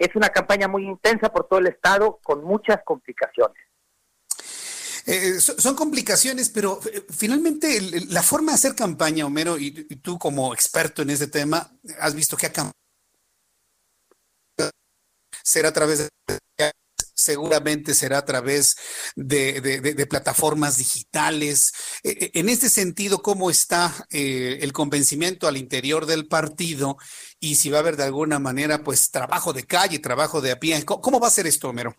es una campaña muy intensa por todo el estado con muchas complicaciones. Eh, son complicaciones, pero eh, finalmente la forma de hacer campaña, Homero, y, tú como experto en ese tema, has visto que ha cambiado. Será a través de seguramente será a través de, plataformas digitales. Eh, en este sentido, ¿cómo está el convencimiento al interior del partido y si va a haber de alguna manera, pues, trabajo de calle, trabajo de a pie? ¿Cómo va a ser esto, Homero?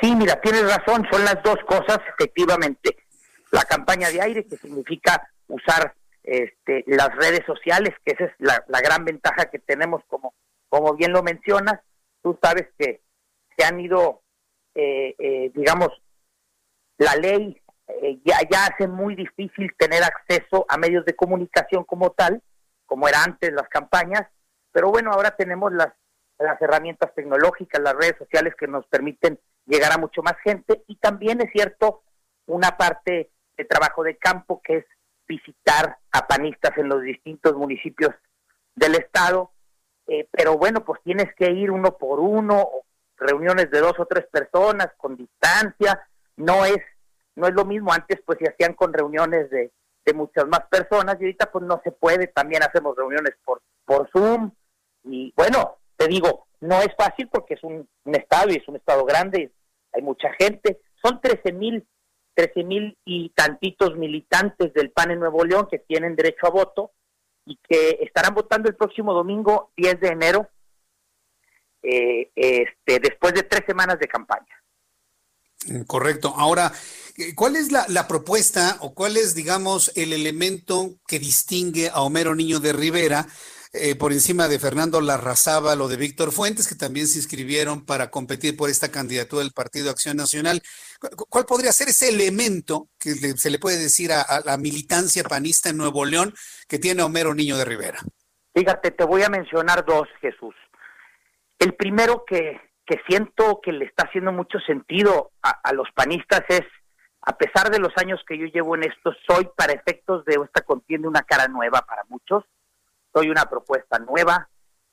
Sí, mira, tienes razón, son las dos cosas, efectivamente. La campaña de aire, que significa usar este, las redes sociales, que esa es la, gran ventaja que tenemos, como, como bien lo mencionas. Tú sabes que se han ido, eh, eh, digamos, la ley eh, ya, ya hace muy difícil tener acceso a medios de comunicación como tal, como era antes las campañas, pero bueno, ahora tenemos las, las herramientas tecnológicas, las redes sociales que nos permiten llegar a mucho más gente y también es cierto una parte de trabajo de campo que es visitar a panistas en los distintos municipios del estado, eh, pero bueno, pues tienes que ir uno por uno, reuniones de dos o tres personas con distancia, no es no es lo mismo, antes pues se hacían con reuniones de, de muchas más personas y ahorita pues no se puede, también hacemos reuniones por, por Zoom. Y bueno, te digo, no es fácil porque es un, estado y es un estado grande, hay mucha gente. Son 13 mil, 13 mil y tantitos militantes del PAN en Nuevo León que tienen derecho a voto y que estarán votando el próximo domingo 10 de enero, eh, este, después de tres semanas de campaña. Mm, correcto. Ahora, eh, ¿cuál es la, la, propuesta o cuál es, digamos, el elemento que distingue a Homero Niño de Rivera eh, por encima de Fernando Larrazábal o de Víctor Fuentes, que también se inscribieron para competir por esta candidatura del Partido Acción Nacional. ¿Cuál podría ser ese elemento que se le puede decir a, la militancia panista en Nuevo León que tiene Homero Niño de Rivera? Fíjate, te voy a mencionar dos, Jesús. El primero que, siento que le está haciendo mucho sentido a, a los panistas es, a pesar de los años que yo llevo en esto, soy para efectos de esta contienda una cara nueva para muchos soy una propuesta nueva,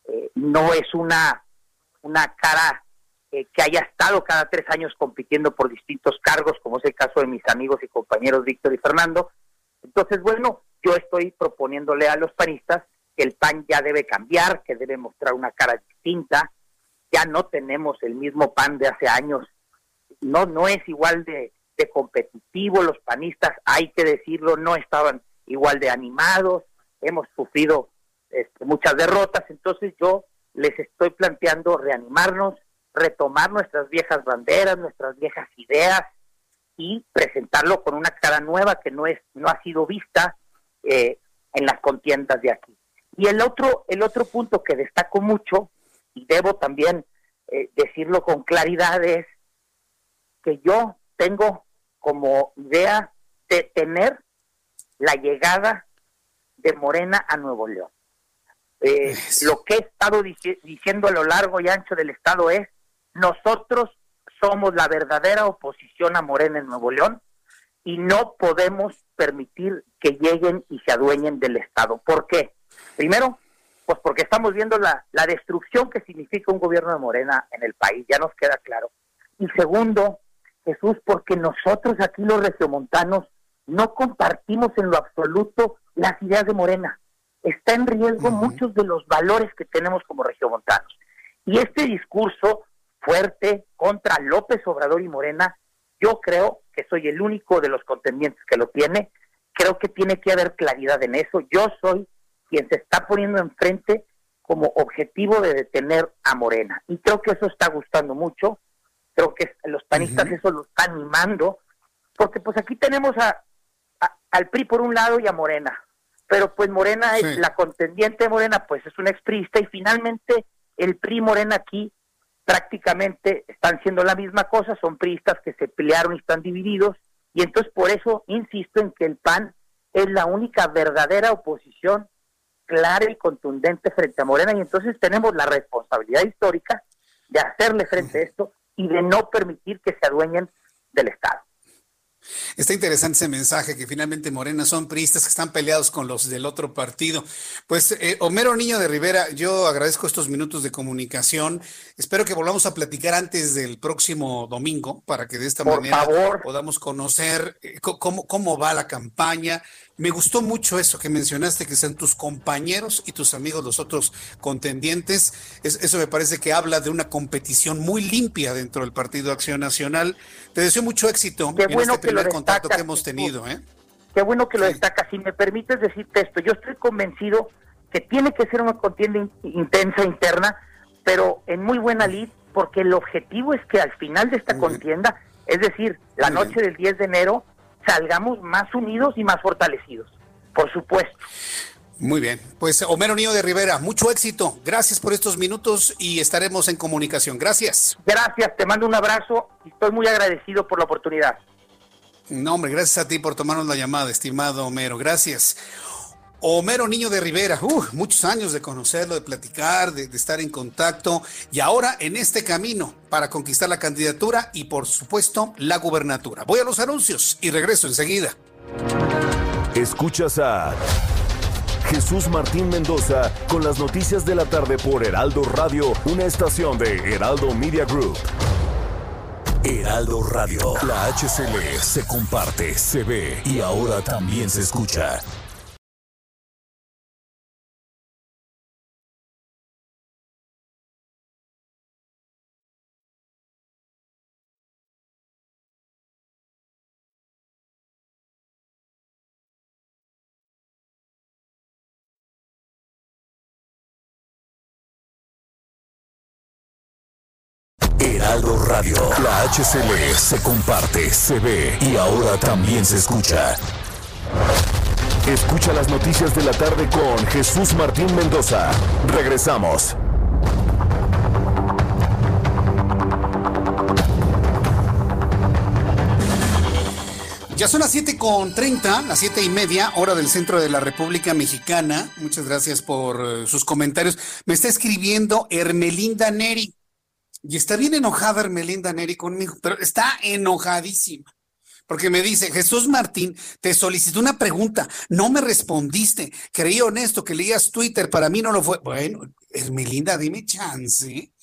eh, no es una, una cara eh, que haya estado cada tres años compitiendo por distintos cargos, como es el caso de mis amigos y compañeros Víctor y Fernando. Entonces, bueno, yo estoy proponiéndole a los panistas que el PAN ya debe cambiar, que debe mostrar una cara distinta, ya no tenemos el mismo PAN de hace años, no, no es igual de, de competitivo, los panistas, hay que decirlo, no estaban igual de animados, hemos sufrido este, muchas derrotas, entonces yo les estoy planteando reanimarnos, retomar nuestras viejas banderas, nuestras viejas ideas y presentarlo con una cara nueva que no es no ha sido vista eh, en las contiendas de aquí. Y el otro el otro punto que destaco mucho y debo también eh, decirlo con claridad es que yo tengo como idea de tener la llegada de Morena a Nuevo León. Eh, lo que he estado diciendo a lo largo y ancho del Estado es, nosotros somos la verdadera oposición a Morena en Nuevo León y no podemos permitir que lleguen y se adueñen del Estado. ¿Por qué? Primero, pues porque estamos viendo la, la destrucción que significa un gobierno de Morena en el país, ya nos queda claro. Y segundo, Jesús, porque nosotros aquí los regiomontanos no compartimos en lo absoluto las ideas de Morena está en riesgo muchos de los valores que tenemos como regiomontanos. Y este discurso fuerte contra López Obrador y Morena, yo creo que soy el único de los contendientes que lo tiene. Creo que tiene que haber claridad en eso. Yo soy quien se está poniendo enfrente como objetivo de detener a Morena. Y creo que eso está gustando mucho. Creo que los panistas eso lo están animando. Porque pues aquí tenemos a, al PRI por un lado y a Morena pero pues Morena es la contendiente de Morena, pues es una exprista y finalmente el PRI Morena aquí prácticamente están siendo la misma cosa, son priistas que se pelearon y están divididos y entonces por eso insisto en que el PAN es la única verdadera oposición clara y contundente frente a Morena y entonces tenemos la responsabilidad histórica de hacerle frente a esto y de no permitir que se adueñen del Estado. Está interesante ese mensaje que finalmente Morena son priistas que están peleados con los del otro partido. Pues eh, Homero Niño de Rivera, yo agradezco estos minutos de comunicación. Espero que volvamos a platicar antes del próximo domingo para que de esta manera podamos conocer eh, cómo, cómo va la campaña, me gustó mucho eso que mencionaste, que sean tus compañeros y tus amigos los otros contendientes. eso me parece que habla de una competición muy limpia dentro del Partido Acción Nacional. Te deseo mucho éxito en este primer contacto que hemos tenido. ¿eh? Qué bueno que lo destacas. Si me permites decirte esto, yo estoy convencido que tiene que ser una contienda intensa interna, pero en muy buena lid, porque el objetivo es que al final de esta contienda, es decir, la noche del 10 de enero, salgamos más unidos y más fortalecidos, por supuesto. Muy bien, pues Homero Niño de Rivera, mucho éxito. Gracias por estos minutos y estaremos en comunicación. Gracias. Gracias, te mando un abrazo y estoy muy agradecido por la oportunidad. No, hombre, gracias a ti por tomarnos la llamada, estimado Homero. Gracias. Homero Niño de Rivera, muchos años de conocerlo, de platicar, de, de, estar en contacto y ahora en este camino para conquistar la candidatura y por supuesto la gubernatura. Voy a los anuncios y regreso enseguida. Escuchas a Jesús Martín Mendoza con las noticias de la tarde por Heraldo Radio, una estación de Heraldo Media Group. Heraldo Radio, la HCL se comparte, se ve y ahora también se escucha. La HCL se comparte, se ve y ahora también se escucha. Escucha las noticias de la tarde con Jesús Martín Mendoza. Regresamos. Ya son las 7 con 30, las siete y media, hora del centro de la República Mexicana. Muchas gracias por eh, sus comentarios. Me está escribiendo Hermelinda Neri. Y está bien enojada Hermelinda Neri conmigo, pero está enojadísima. Porque me dice, Jesús Martín, te solicitó una pregunta, no me respondiste. Creí honesto que leías Twitter, para mí no lo fue. Bueno, Hermelinda, dime chance.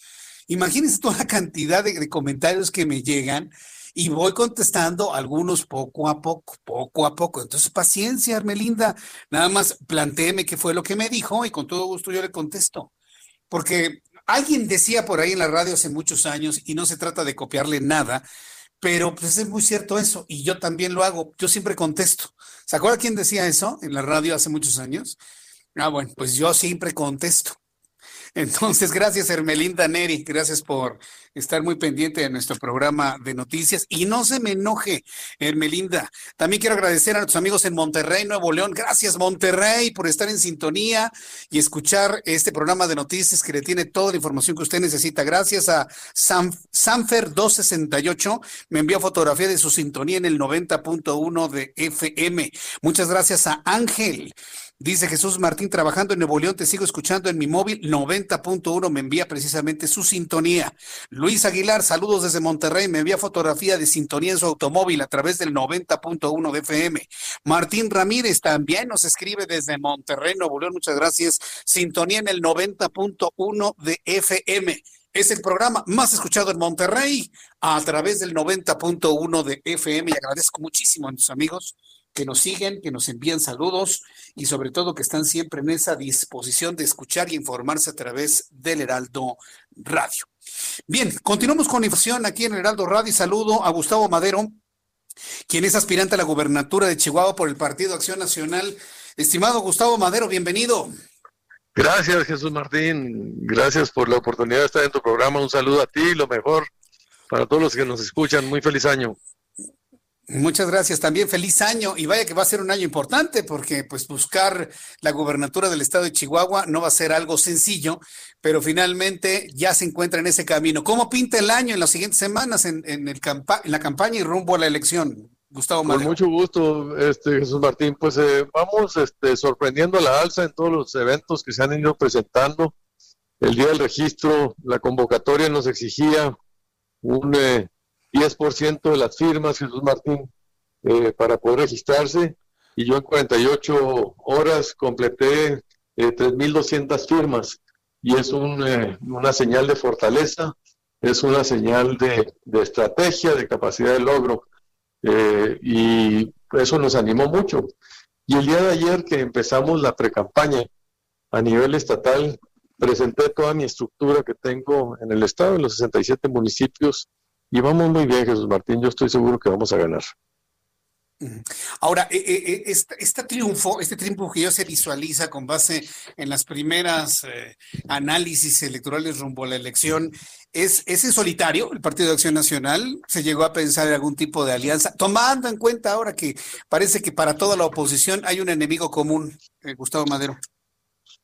Imagínense toda la cantidad de, comentarios que me llegan y voy contestando algunos poco a poco, poco a poco. Entonces, paciencia, Hermelinda. Nada más plantéeme qué fue lo que me dijo y con todo gusto yo le contesto. Porque Alguien decía por ahí en la radio hace muchos años, y no se trata de copiarle nada, pero pues es muy cierto eso, y yo también lo hago, yo siempre contesto. ¿Se acuerda quién decía eso en la radio hace muchos años? Ah, bueno, pues yo siempre contesto. Entonces, gracias Hermelinda Neri, gracias por estar muy pendiente de nuestro programa de noticias y no se me enoje, Hermelinda. También quiero agradecer a nuestros amigos en Monterrey, Nuevo León. Gracias Monterrey por estar en sintonía y escuchar este programa de noticias que le tiene toda la información que usted necesita. Gracias a Sanfer 268, me envió fotografía de su sintonía en el 90.1 de FM. Muchas gracias a Ángel. Dice Jesús Martín, trabajando en Nuevo León, te sigo escuchando en mi móvil 90.1, me envía precisamente su sintonía. Luis Aguilar, saludos desde Monterrey, me envía fotografía de sintonía en su automóvil a través del 90.1 de FM. Martín Ramírez también nos escribe desde Monterrey, Nuevo León, muchas gracias. Sintonía en el 90.1 de FM. Es el programa más escuchado en Monterrey a través del 90.1 de FM y agradezco muchísimo a mis amigos que nos siguen, que nos envían saludos y sobre todo que están siempre en esa disposición de escuchar y informarse a través del Heraldo Radio. Bien, continuamos con información aquí en Heraldo Radio y saludo a Gustavo Madero, quien es aspirante a la gubernatura de Chihuahua por el Partido Acción Nacional. Estimado Gustavo Madero, bienvenido. Gracias, Jesús Martín. Gracias por la oportunidad de estar en tu programa. Un saludo a ti, lo mejor para todos los que nos escuchan. Muy feliz año. Muchas gracias. También feliz año y vaya que va a ser un año importante porque pues buscar la gubernatura del estado de Chihuahua no va a ser algo sencillo, pero finalmente ya se encuentra en ese camino. ¿Cómo pinta el año en las siguientes semanas en, el en la campaña y rumbo a la elección? Gustavo Con mucho gusto, este Jesús Martín. Pues eh, vamos este, sorprendiendo a la alza en todos los eventos que se han ido presentando. El día del registro, la convocatoria nos exigía un eh, 10% de las firmas, Jesús Martín. eh, para poder registrarse y yo en 48 horas completé 3.200 eh, firmas y es un, una señal de fortaleza, es una señal de, estrategia, de capacidad de logro y eso nos animó mucho. Y el día de ayer que empezamos la precampaña a nivel estatal, presenté toda mi estructura que tengo en el estado, en los 67 municipios, y vamos muy bien, Jesús Martín, yo estoy seguro que vamos a ganar. Ahora, eh, eh, eh, este, triunfo, este triunfo que ya se visualiza con base en las primeras análisis electorales rumbo a la elección, ¿es, ¿es en solitario el Partido de Acción Nacional? ¿Se llegó a pensar en algún tipo de alianza? Tomando en cuenta ahora que parece que para toda la oposición hay un enemigo común, Gustavo Madero.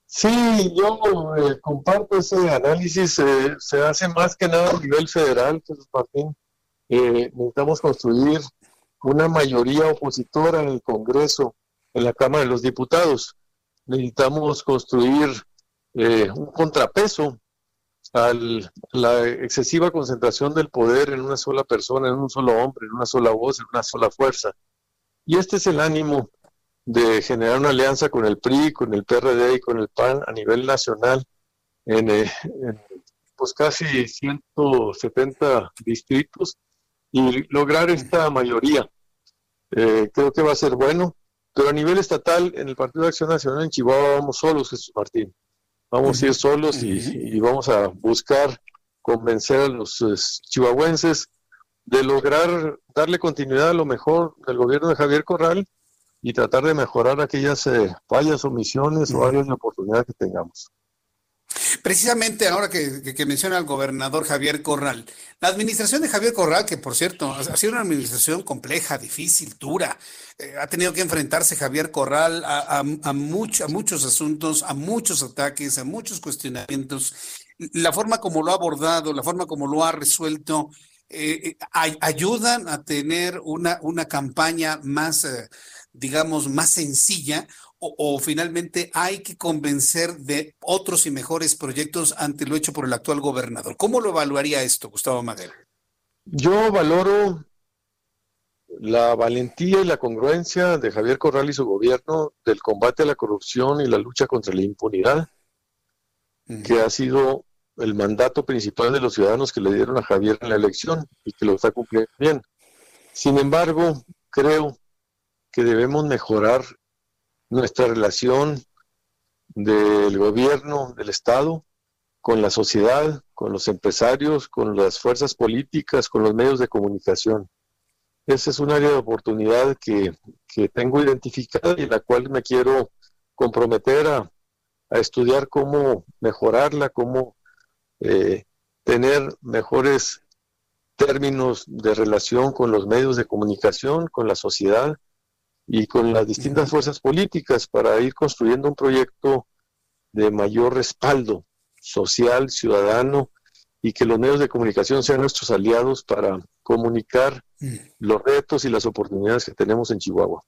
Sí, yo comparto ese análisis. se hace más que nada a nivel federal, Jesús Martín. necesitamos construir una mayoría opositora en el Congreso, en la Cámara de los Diputados. Necesitamos construir eh, un contrapeso a la excesiva concentración del poder en una sola persona, en un solo hombre, en una sola voz, en una sola fuerza. Y este es el ánimo de generar una alianza con el PRI, con el PRD y con el PAN a nivel nacional en, eh, en pues casi 170 distritos y lograr esta mayoría. Eh, creo que va a ser bueno, pero a nivel estatal, en el Partido de Acción Nacional en Chihuahua vamos solos, Jesús Martín. Vamos a ir solos y, vamos a buscar convencer a los eh, chihuahuenses de lograr darle continuidad a lo mejor del gobierno de Javier Corral y tratar de mejorar aquellas eh, fallas, omisiones o áreas de oportunidad que tengamos. Precisamente ahora que, menciona el gobernador Javier Corral, la administración de Javier Corral, que por cierto ha sido una administración compleja, difícil, dura, eh, ha tenido que enfrentarse Javier Corral a, muchos asuntos, a muchos ataques, a muchos cuestionamientos. La forma como lo ha abordado, la forma como lo ha resuelto, eh, eh, ayudan a tener una, una campaña más, digamos, más sencilla o, finalmente hay que convencer de otros y mejores proyectos ante lo hecho por el actual gobernador? ¿Cómo lo evaluaría esto, Gustavo Madero? Yo valoro la valentía y la congruencia de Javier Corral y su gobierno del combate a la corrupción y la lucha contra la impunidad, que ha sido el mandato principal de los ciudadanos que le dieron a Javier en la elección y que lo está cumpliendo bien. Sin embargo, creo que debemos mejorar nuestra relación del gobierno, del Estado, con la sociedad, con los empresarios, con las fuerzas políticas, con los medios de comunicación. Esa es un área de oportunidad que, tengo identificada y la cual me quiero comprometer a, estudiar cómo mejorarla, cómo eh, tener mejores términos de relación con los medios de comunicación, con la sociedad y con las distintas fuerzas políticas para ir construyendo un proyecto de mayor respaldo social, ciudadano, y que los medios de comunicación sean nuestros aliados para comunicar mm. los retos y las oportunidades que tenemos en Chihuahua.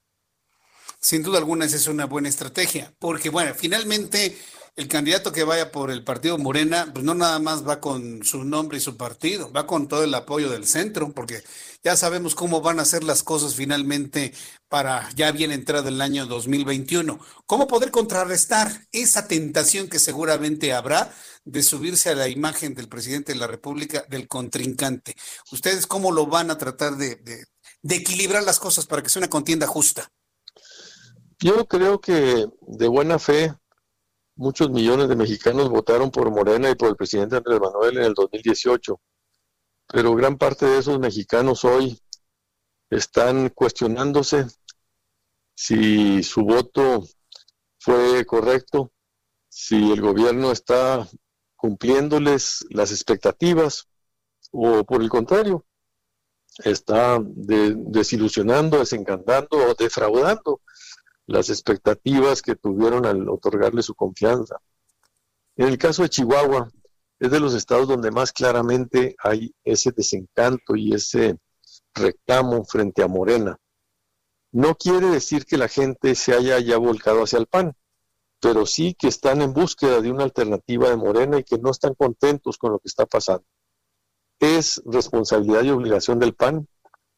Sin duda alguna esa es una buena estrategia, porque bueno, finalmente el candidato que vaya por el partido Morena, pues no nada más va con su nombre y su partido, va con todo el apoyo del centro, porque ya sabemos cómo van a ser las cosas finalmente para ya bien entrado el año 2021. ¿Cómo poder contrarrestar esa tentación que seguramente habrá de subirse a la imagen del presidente de la República, del contrincante? ¿Ustedes cómo lo van a tratar de, de equilibrar las cosas para que sea una contienda justa? Yo creo que de buena fe muchos millones de mexicanos votaron por Morena y por el presidente Andrés Manuel en el 2018, pero gran parte de esos mexicanos hoy están cuestionándose si su voto fue correcto, si el gobierno está cumpliéndoles las expectativas o por el contrario, está desilusionando, desencantando o defraudando las expectativas que tuvieron al otorgarle su confianza. En el caso de Chihuahua, es de los estados donde más claramente hay ese desencanto y ese reclamo frente a Morena. No quiere decir que la gente se haya ya volcado hacia el PAN, pero sí que están en búsqueda de una alternativa de Morena y que no están contentos con lo que está pasando. Es responsabilidad y obligación del PAN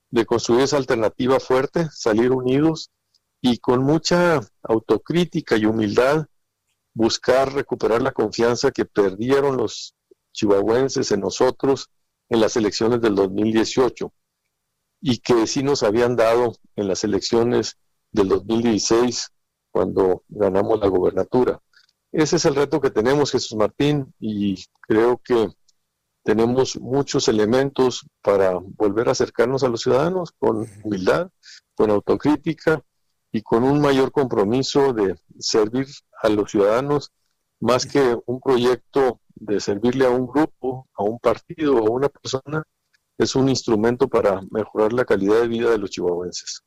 de construir esa alternativa fuerte, salir unidos y con mucha autocrítica y humildad buscar recuperar la confianza que perdieron los chihuahuenses en nosotros en las elecciones del 2018 y que sí nos habían dado en las elecciones del 2016 cuando ganamos la gobernatura. Ese es el reto que tenemos, Jesús Martín, y creo que tenemos muchos elementos para volver a acercarnos a los ciudadanos con humildad, con autocrítica y con un mayor compromiso de servir a los ciudadanos más que un proyecto de servirle a un grupo, a un partido o a una persona, es un instrumento para mejorar la calidad de vida de los chihuahuenses.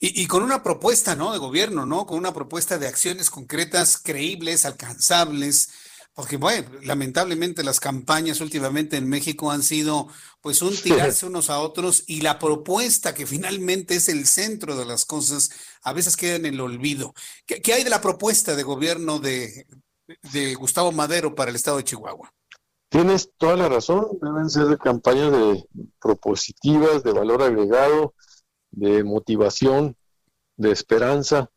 Y, y, con una propuesta, ¿no? De gobierno, ¿no? Con una propuesta de acciones concretas, creíbles, alcanzables, porque, bueno, lamentablemente las campañas últimamente en México han sido pues un tirarse unos a otros y la propuesta que finalmente es el centro de las cosas a veces queda en el olvido. ¿Qué, hay de la propuesta de gobierno de, de, Gustavo Madero para el estado de Chihuahua? Tienes toda la razón, deben ser de campañas de propositivas, de valor agregado, de motivación, de esperanza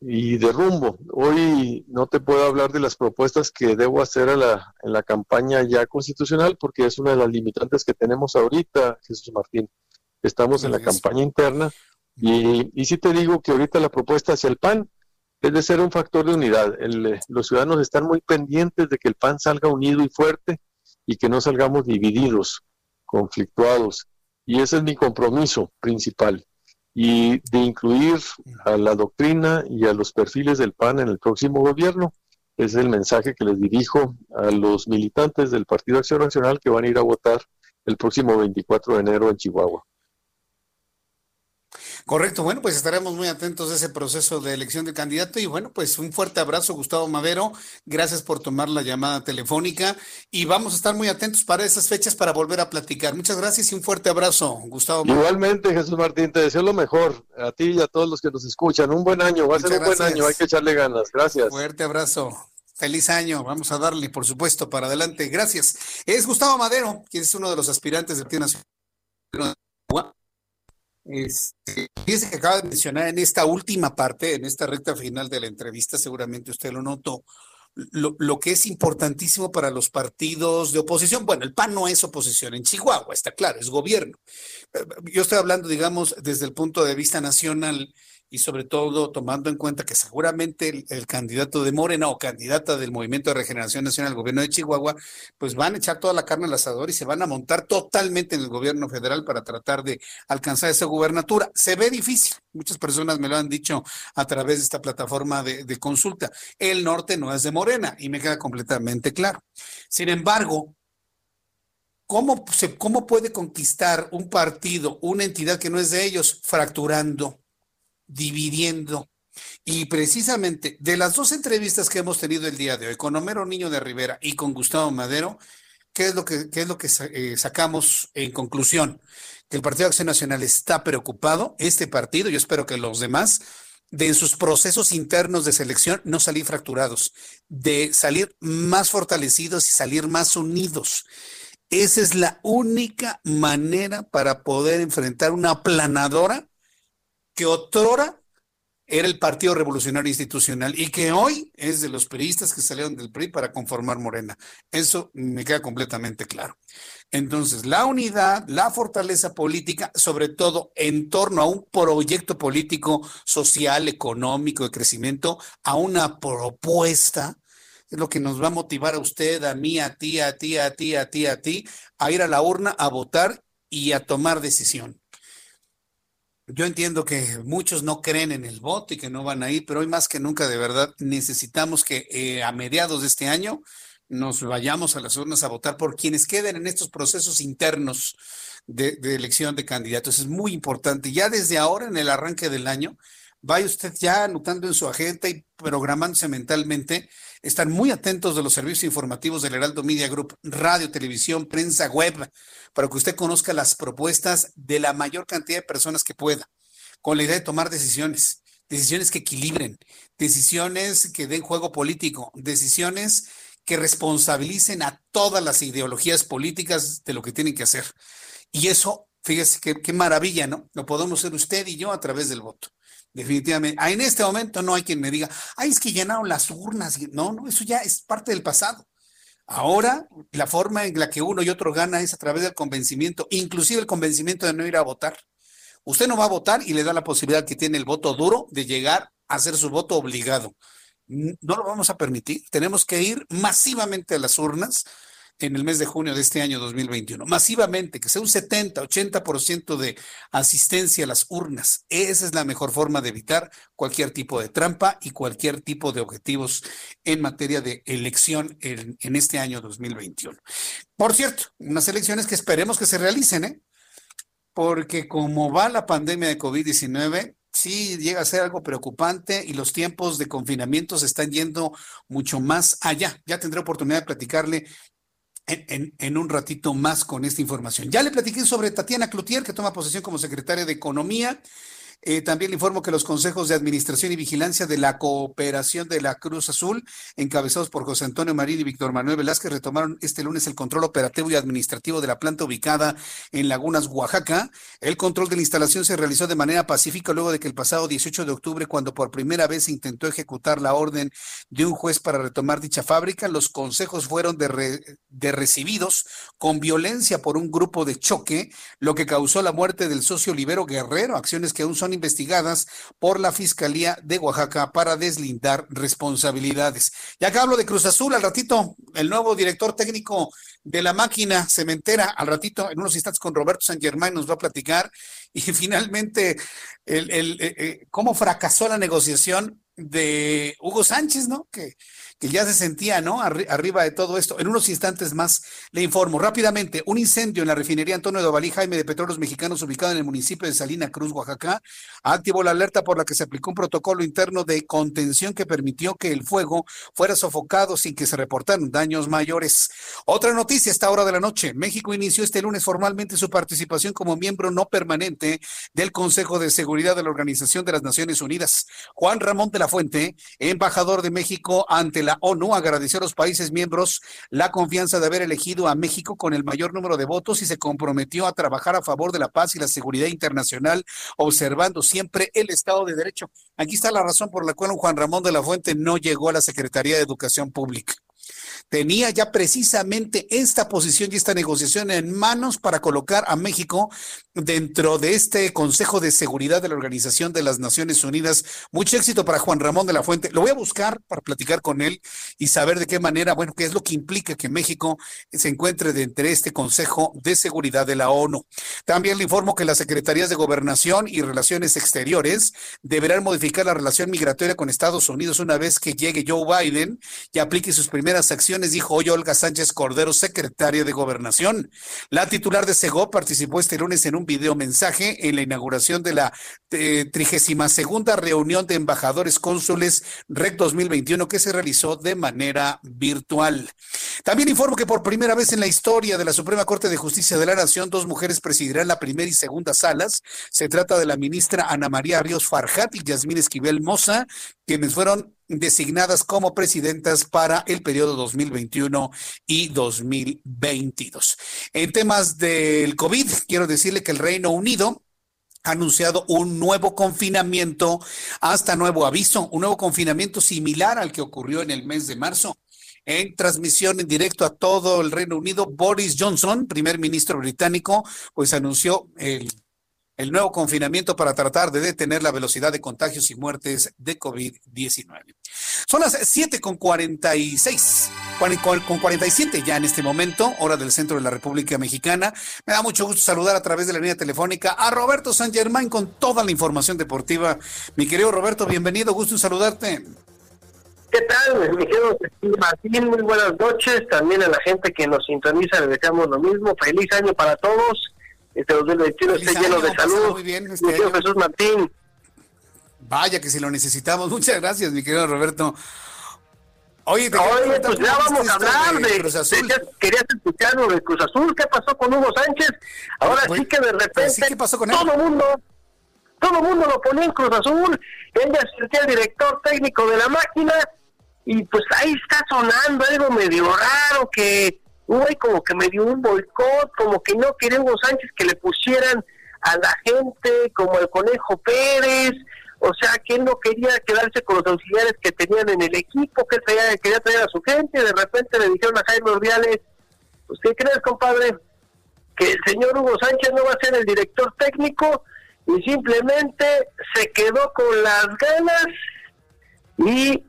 y de rumbo. Hoy no te puedo hablar de las propuestas que debo hacer a la, en la campaña ya constitucional porque es una de las limitantes que tenemos ahorita, Jesús Martín. Estamos en la campaña interna y, y sí te digo que ahorita la propuesta hacia el PAN es de ser un factor de unidad. los ciudadanos están muy pendientes de que el PAN salga unido y fuerte y que no salgamos divididos, conflictuados. Y ese es mi compromiso principal y de incluir a la doctrina y a los perfiles del PAN en el próximo gobierno. Es el mensaje que les dirijo a los militantes del Partido Acción Nacional que van a ir a votar el próximo 24 de enero en Chihuahua. Correcto, bueno, pues estaremos muy atentos a ese proceso de elección de candidato y bueno, pues un fuerte abrazo, Gustavo Madero, gracias por tomar la llamada telefónica y vamos a estar muy atentos para esas fechas para volver a platicar. Muchas gracias y un fuerte abrazo, Gustavo. Igualmente, Jesús Martín, te deseo lo mejor a ti y a todos los que nos escuchan. Un buen año, va a ser un buen año, hay que echarle ganas. Gracias. Fuerte abrazo. Feliz año, vamos a darle, por supuesto, para adelante. Gracias. Es Gustavo Madero, quien es uno de los aspirantes Partido Nacional este, que acaba de mencionar en esta última parte, en esta recta final de la entrevista, seguramente usted lo notó, lo, lo, que es importantísimo para los partidos de oposición. Bueno, el PAN no es oposición en Chihuahua, está claro, es gobierno. Yo estoy hablando, digamos, desde el punto de vista nacional y sobre todo tomando en cuenta que seguramente el, candidato de Morena o candidata del Movimiento de Regeneración Nacional al gobierno de Chihuahua, pues van a echar toda la carne al asador y se van a montar totalmente en el gobierno federal para tratar de alcanzar esa gubernatura. Se ve difícil, muchas personas me lo han dicho a través de esta plataforma de, de consulta. El norte no es de Morena y me queda completamente claro. Sin embargo, ¿Cómo, se, ¿Cómo puede conquistar un partido, una entidad que no es de ellos, fracturando, dividiendo. Y precisamente de las dos entrevistas que hemos tenido el día de hoy, con Homero Niño de Rivera y con Gustavo Madero, ¿qué es lo que, qué es lo que eh, sacamos en conclusión? Que el Partido Acción Nacional está preocupado, este partido, yo espero que los demás, de sus procesos internos de selección no salir fracturados, de salir más fortalecidos y salir más unidos. Esa es la única manera para poder enfrentar una aplanadora que otrora era el Partido Revolucionario Institucional y que hoy es de los periodistas que salieron del PRI para conformar Morena. Eso me queda completamente claro. Entonces, la unidad, la fortaleza política, sobre todo en torno a un proyecto político, social, económico, de crecimiento, a una propuesta, es lo que nos va a motivar a usted, a mí, a ti, a ti, a ti, a ti, a ti, a ir a la urna, a votar y a tomar decisión. Yo entiendo que muchos no creen en el voto y que no van a ir, pero hoy más que nunca de verdad necesitamos que eh, a mediados de este año nos vayamos a las urnas a votar por quienes queden en estos procesos internos de, de elección de candidatos. Es muy importante. Ya desde ahora, en el arranque del año, vaya usted ya anotando en su agenda y programándose mentalmente están muy atentos de los servicios informativos del Heraldo Media Group, radio, televisión, prensa, web, para que usted conozca las propuestas de la mayor cantidad de personas que pueda, con la idea de tomar decisiones, decisiones que equilibren, decisiones que den juego político, decisiones que responsabilicen a todas las ideologías políticas de lo que tienen que hacer. Y eso Fíjese qué, maravilla, ¿no? Lo podemos hacer usted y yo a través del voto. Definitivamente. Ah, en este momento no hay quien me diga, ay, es que llenaron las urnas. No, no, eso ya es parte del pasado. Ahora, la forma en la que uno y otro gana es a través del convencimiento, inclusive el convencimiento de no ir a votar. Usted no va a votar y le da la posibilidad que tiene el voto duro de llegar a hacer su voto obligado. No lo vamos a permitir. Tenemos que ir masivamente a las urnas en el mes de junio de este año 2021. Masivamente, que sea un 70, 80% de asistencia a las urnas. Esa es la mejor forma de evitar cualquier tipo de trampa y cualquier tipo de objetivos en materia de elección en, este año 2021. Por cierto, unas elecciones que esperemos que se realicen, ¿eh? porque como va la pandemia de COVID-19, sí llega a ser algo preocupante y los tiempos de confinamiento se están yendo mucho más allá. Ya tendré oportunidad de platicarle en, un ratito más con esta información. Ya le platiqué sobre Tatiana Cloutier, que toma posesión como secretaria de Economía. Eh, también le informo que los consejos de administración y vigilancia de la cooperación de la Cruz Azul, encabezados por José Antonio Marín y Víctor Manuel Velázquez, retomaron este lunes el control operativo y administrativo de la planta ubicada en Lagunas, Oaxaca. El control de la instalación se realizó de manera pacífica luego de que el pasado 18 de octubre, cuando por primera vez se intentó ejecutar la orden de un juez para retomar dicha fábrica, los consejos fueron de, de recibidos con violencia por un grupo de choque, lo que causó la muerte del socio Libero Guerrero, acciones que aún son investigadas por la Fiscalía de Oaxaca para deslindar responsabilidades. Ya acá hablo de Cruz Azul, al ratito, el nuevo director técnico de la máquina cementera, al ratito, en unos instantes con Roberto San Germán nos va a platicar, y finalmente, el, el, eh, cómo fracasó la negociación de Hugo Sánchez, ¿no? Que que ya se sentía, ¿no? Arri arriba de todo esto. En unos instantes más le informo rápidamente. Un incendio en la refinería Antonio de Ovalí Jaime de Petróleos Mexicanos, ubicado en el municipio de Salina Cruz, Oaxaca, activó la alerta por la que se aplicó un protocolo interno de contención que permitió que el fuego fuera sofocado sin que se reportaran daños mayores. Otra noticia esta hora de la noche. México inició este lunes formalmente su participación como miembro no permanente del Consejo de Seguridad de la Organización de las Naciones Unidas. Juan Ramón de la Fuente, embajador de México ante la la ONU agradeció a los países miembros la confianza de haber elegido a México con el mayor número de votos y se comprometió a trabajar a favor de la paz y la seguridad internacional, observando siempre el Estado de Derecho. Aquí está la razón por la cual Juan Ramón de la Fuente no llegó a la Secretaría de Educación Pública tenía ya precisamente esta posición y esta negociación en manos para colocar a México dentro de este Consejo de Seguridad de la Organización de las Naciones Unidas. Mucho éxito para Juan Ramón de la Fuente. Lo voy a buscar para platicar con él y saber de qué manera, bueno, qué es lo que implica que México se encuentre dentro de este Consejo de Seguridad de la ONU. También le informo que las Secretarías de Gobernación y Relaciones Exteriores deberán modificar la relación migratoria con Estados Unidos una vez que llegue Joe Biden y aplique sus primeras acciones dijo hoy Olga Sánchez Cordero, secretaria de Gobernación. La titular de SEGO participó este lunes en un video mensaje en la inauguración de la eh, trigésima segunda reunión de embajadores cónsules REC 2021 que se realizó de manera virtual. También informo que por primera vez en la historia de la Suprema Corte de Justicia de la Nación, dos mujeres presidirán la primera y segunda salas. Se trata de la ministra Ana María Ríos Farjat y Yasmín Esquivel Moza, quienes fueron designadas como presidentas para el periodo 2021 y 2022. En temas del COVID, quiero decirle que el Reino Unido ha anunciado un nuevo confinamiento hasta nuevo aviso, un nuevo confinamiento similar al que ocurrió en el mes de marzo. En transmisión en directo a todo el Reino Unido, Boris Johnson, primer ministro británico, pues anunció el el nuevo confinamiento para tratar de detener la velocidad de contagios y muertes de COVID-19. Son las 7 con 46, con 47 ya en este momento, hora del centro de la República Mexicana. Me da mucho gusto saludar a través de la línea telefónica a Roberto San Germán con toda la información deportiva. Mi querido Roberto, bienvenido, gusto en saludarte. ¿Qué tal, mi querido Martín? Muy buenas noches. También a la gente que nos sintoniza le deseamos lo mismo. Feliz año para todos este 2021 esté lleno de salud. Muy bien, este Jesús Martín. Vaya que si lo necesitamos. Muchas gracias, mi querido Roberto. Oye, Oye pues ya vamos a hablar de, Cruz Azul. De, querías escuchar lo de Cruz Azul. ¿Qué pasó con Hugo Sánchez? Ahora pues, sí que de repente ¿qué pasó con él? todo mundo, todo mundo lo ponía en Cruz Azul. Él ya sentía el director técnico de la máquina y pues ahí está sonando algo medio raro que ahí como que me dio un boicot, como que no quería Hugo Sánchez que le pusieran a la gente como el Conejo Pérez, o sea que él no quería quedarse con los auxiliares que tenían en el equipo, que él quería traer a su gente, de repente le dijeron a Jaime Ordiales, pues ¿qué crees compadre? Que el señor Hugo Sánchez no va a ser el director técnico y simplemente se quedó con las ganas y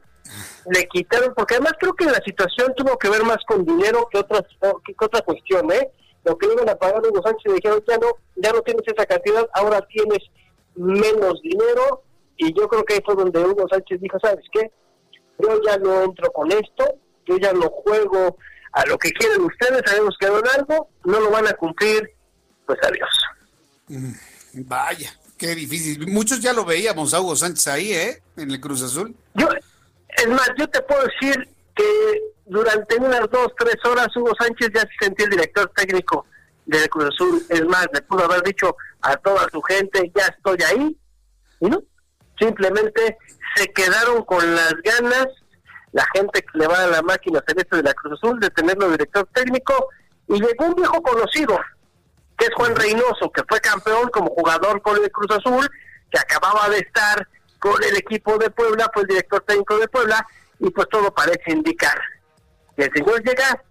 le quitaron, porque además creo que la situación tuvo que ver más con dinero que, otras, que, otra cuestión, ¿eh? Lo que iban a pagar Hugo Sánchez y dijeron, ya no, ya no tienes esa cantidad, ahora tienes menos dinero y yo creo que ahí fue donde Hugo Sánchez dijo, ¿sabes qué? Yo ya no entro con esto, yo ya no juego a lo que quieren ustedes, sabemos que en algo, no lo van a cumplir, pues adiós. Mm, vaya, qué difícil. Muchos ya lo veíamos a Hugo Sánchez ahí, ¿eh? En el Cruz Azul. Yo, es más, yo te puedo decir que durante unas dos, tres horas Hugo Sánchez ya se sentía el director técnico del Cruz Azul. Es más, le pudo haber dicho a toda su gente, ya estoy ahí. Y no, simplemente se quedaron con las ganas la gente que le va a la máquina celeste de la Cruz Azul de tenerlo director técnico y llegó un viejo conocido que es Juan Reynoso que fue campeón como jugador con el Cruz Azul que acababa de estar con el equipo de Puebla fue el director técnico de Puebla y pues todo parece indicar que el señor llega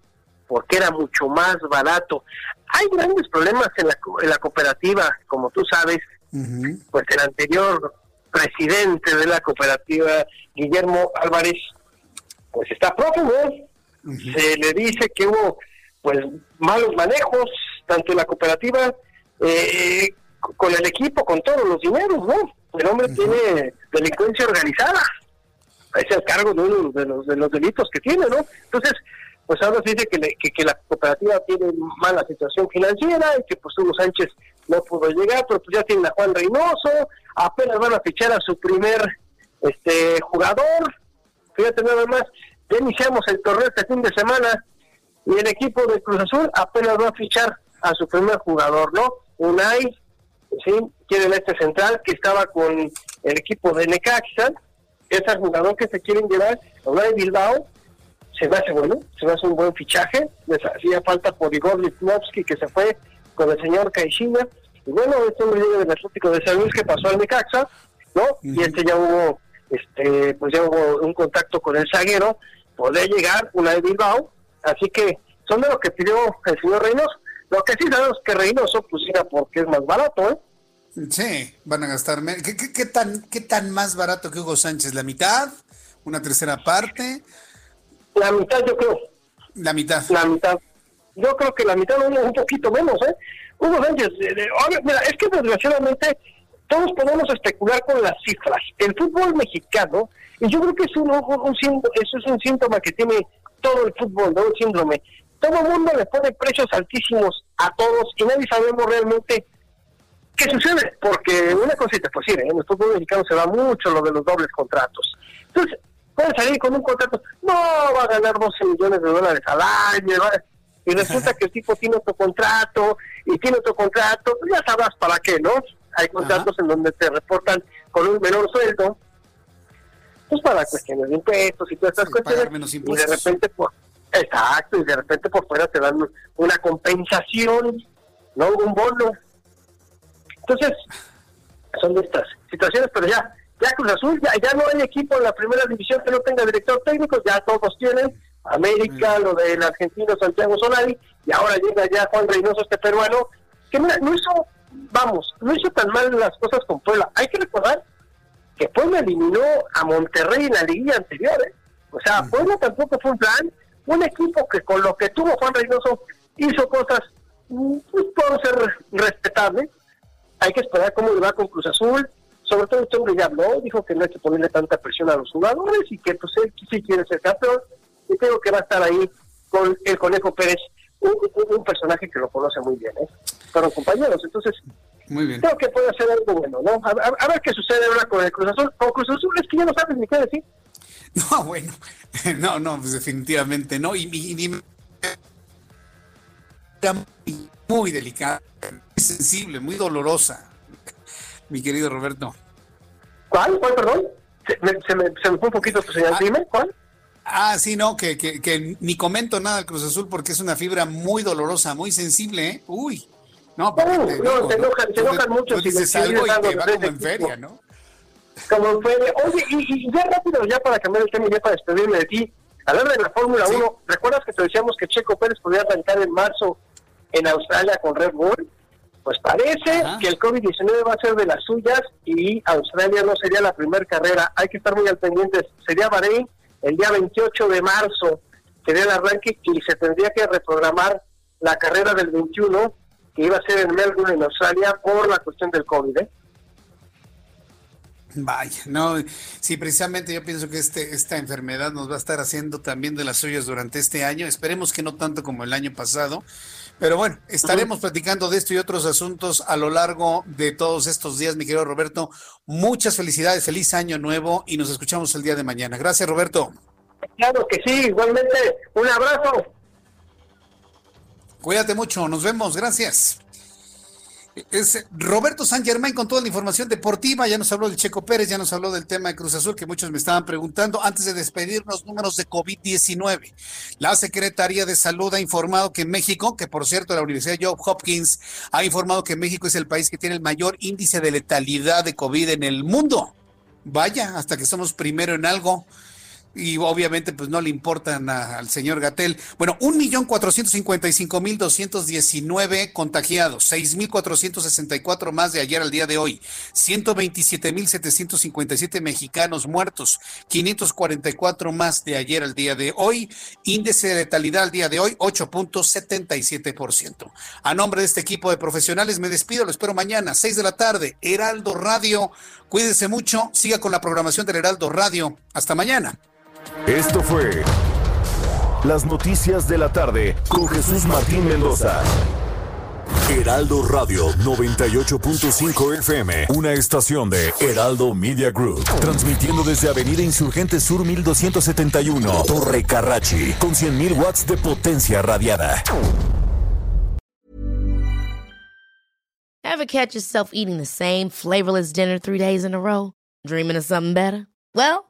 porque era mucho más barato. Hay grandes problemas en la, en la cooperativa como tú sabes. Pues el anterior presidente de la cooperativa, Guillermo Álvarez, pues está prófugo. Se le dice que hubo pues malos manejos, tanto en la cooperativa, eh, con el equipo, con todos los dineros, ¿no? El hombre tiene delincuencia organizada. Es el cargo de uno de los, de los delitos que tiene, ¿no? Entonces, pues ahora se dice que, que, la cooperativa tiene mala situación financiera y que pues Hugo Sánchez no pudo llegar, pero pues ya tienen a Juan Reynoso, apenas van a fichar a su primer este jugador. Fíjate nada más, ya iniciamos el torneo este fin de semana y el equipo de Cruz Azul apenas va a fichar a su primer jugador, ¿no? Unai, sí, quieren este central que estaba con el equipo de Necaxa, ese jugador que se quieren llevar, Unai Bilbao, se me hace bueno, se me hace un buen fichaje, les hacía falta por Igor Litnovsky que se fue con el señor Caixinha, y bueno, este hombre llega del Atlético de San Luis que pasó al Necaxa, ¿no? Y este ya hubo, este, pues ya hubo un contacto con el zaguero, poder llegar una de Bilbao, así que son de lo que pidió el señor Reynoso. Lo que sí sabemos que Reynoso, pues era porque es más barato, ¿eh? Sí, van a gastar. ¿Qué, qué, qué tan, ¿Qué tan más barato que Hugo Sánchez? ¿La mitad? ¿Una tercera parte? La mitad, yo creo. La mitad. La mitad. Yo creo que la mitad, un poquito menos, ¿eh? Hugo Sánchez, eh, mira, es que desgraciadamente todos podemos especular con las cifras. El fútbol mexicano, y yo creo que es un, un, eso es un síntoma que tiene todo el fútbol, ¿no? Un síndrome. Todo el mundo le pone precios altísimos a todos y nadie sabemos realmente qué sucede, porque una cosita, pues sí, en el fútbol mexicano se va mucho lo de los dobles contratos. Entonces, puede salir con un contrato, no, va a ganar 12 millones de dólares al año, y resulta que el tipo tiene otro contrato y tiene otro contrato, pues ya sabrás para qué, ¿no? Hay contratos en donde te reportan con un menor sueldo, pues para cuestiones de impuestos y todas estas cuestiones, y de repente, por, exacto, y de repente por fuera te dan una compensación, ¿no? Un bono. Entonces, son estas situaciones, pero ya, ya Cruz Azul, ya, ya no hay equipo en la primera división que no tenga director técnico, ya todos tienen, América, lo del argentino Santiago Solari, y ahora llega ya Juan Reynoso, este peruano, que mira, no hizo, vamos, no hizo tan mal las cosas con Puebla. Hay que recordar que Puebla eliminó a Monterrey en la liguilla anterior, ¿eh? O sea, Puebla tampoco fue un plan, un equipo que con lo que tuvo Juan Reynoso hizo cosas, pues ser respetable. Hay que esperar cómo le va con Cruz Azul. Sobre todo este hombre ya habló, dijo que no hay que ponerle tanta presión a los jugadores y que pues él sí quiere ser campeón y creo que va a estar ahí con el Conejo Pérez, un, personaje que lo conoce muy bien, ¿eh? Fueron compañeros, entonces muy bien. creo que puede hacer algo bueno, ¿no? A, ver qué sucede ahora con el Cruz Azul. Con Cruz Azul es que ya no sabes ni qué decir. No, bueno, no, no, pues definitivamente no. Y, y, muy delicada, muy sensible, muy dolorosa, mi querido Roberto. ¿Cuál? ¿Cuál, perdón? Se me, se me, fue un poquito tu señal. Ah, Dime, ¿cuál? Ah, sí, no, que, que, ni comento nada del Cruz Azul porque es una fibra muy dolorosa, muy sensible, ¿eh? Uy. No, te no, se enojan, se enojan mucho. si dices algo y te va como en feria, ¿no? Como en feria. Oye, y, y, ya rápido, ya para cambiar el tema y ya para despedirme de ti, hablar de la Fórmula 1, ¿recuerdas que te decíamos que Checo Pérez podía arrancar en marzo en Australia con Red Bull? Pues parece que el COVID-19 va a ser de las suyas y Australia no sería la primera carrera. Hay que estar muy al pendiente. Sería Bahrein el día 28 de marzo, sería el arranque y se tendría que reprogramar la carrera del 21 que iba a ser en Melbourne, en Australia, por la cuestión del COVID. ¿eh? Vaya, no, sí, precisamente yo pienso que este, esta enfermedad nos va a estar haciendo también de las suyas durante este año. Esperemos que no tanto como el año pasado, pero bueno, estaremos platicando de esto y otros asuntos a lo largo de todos estos días, mi querido Roberto. Muchas felicidades, feliz año nuevo y nos escuchamos el día de mañana. Gracias, Roberto. Claro que sí, igualmente. Un abrazo. Cuídate mucho, nos vemos, gracias. Es Roberto San Germán con toda la información deportiva. Ya nos habló del Checo Pérez, ya nos habló del tema de Cruz Azul que muchos me estaban preguntando. Antes de despedirnos, números de COVID-19. La Secretaría de Salud ha informado que México, que por cierto la Universidad Job Hopkins ha informado que México es el país que tiene el mayor índice de letalidad de COVID en el mundo. Vaya, hasta que somos primero en algo y obviamente pues no le importan al señor Gatel. Bueno, un millón cuatrocientos cincuenta y cinco mil doscientos diecinueve contagiados, seis mil cuatrocientos sesenta y cuatro más de ayer al día de hoy, ciento veintisiete mil setecientos cincuenta y siete mexicanos muertos, quinientos cuarenta y cuatro más de ayer al día de hoy, índice de letalidad al día de hoy ocho punto setenta y siete por ciento. A nombre de este equipo de profesionales me despido, lo espero mañana, seis de la tarde, Heraldo Radio. Cuídense mucho, siga con la programación del Heraldo Radio. Hasta mañana. Esto fue Las Noticias de la Tarde con Jesús Martín Mendoza. Heraldo Radio 98.5 FM, una estación de Heraldo Media Group, transmitiendo desde Avenida Insurgente Sur 1271, Torre Carrachi, con 100.000 watts de potencia radiada. Ever catch yourself eating the same flavorless dinner three days in a row? Dreaming of something better? Well,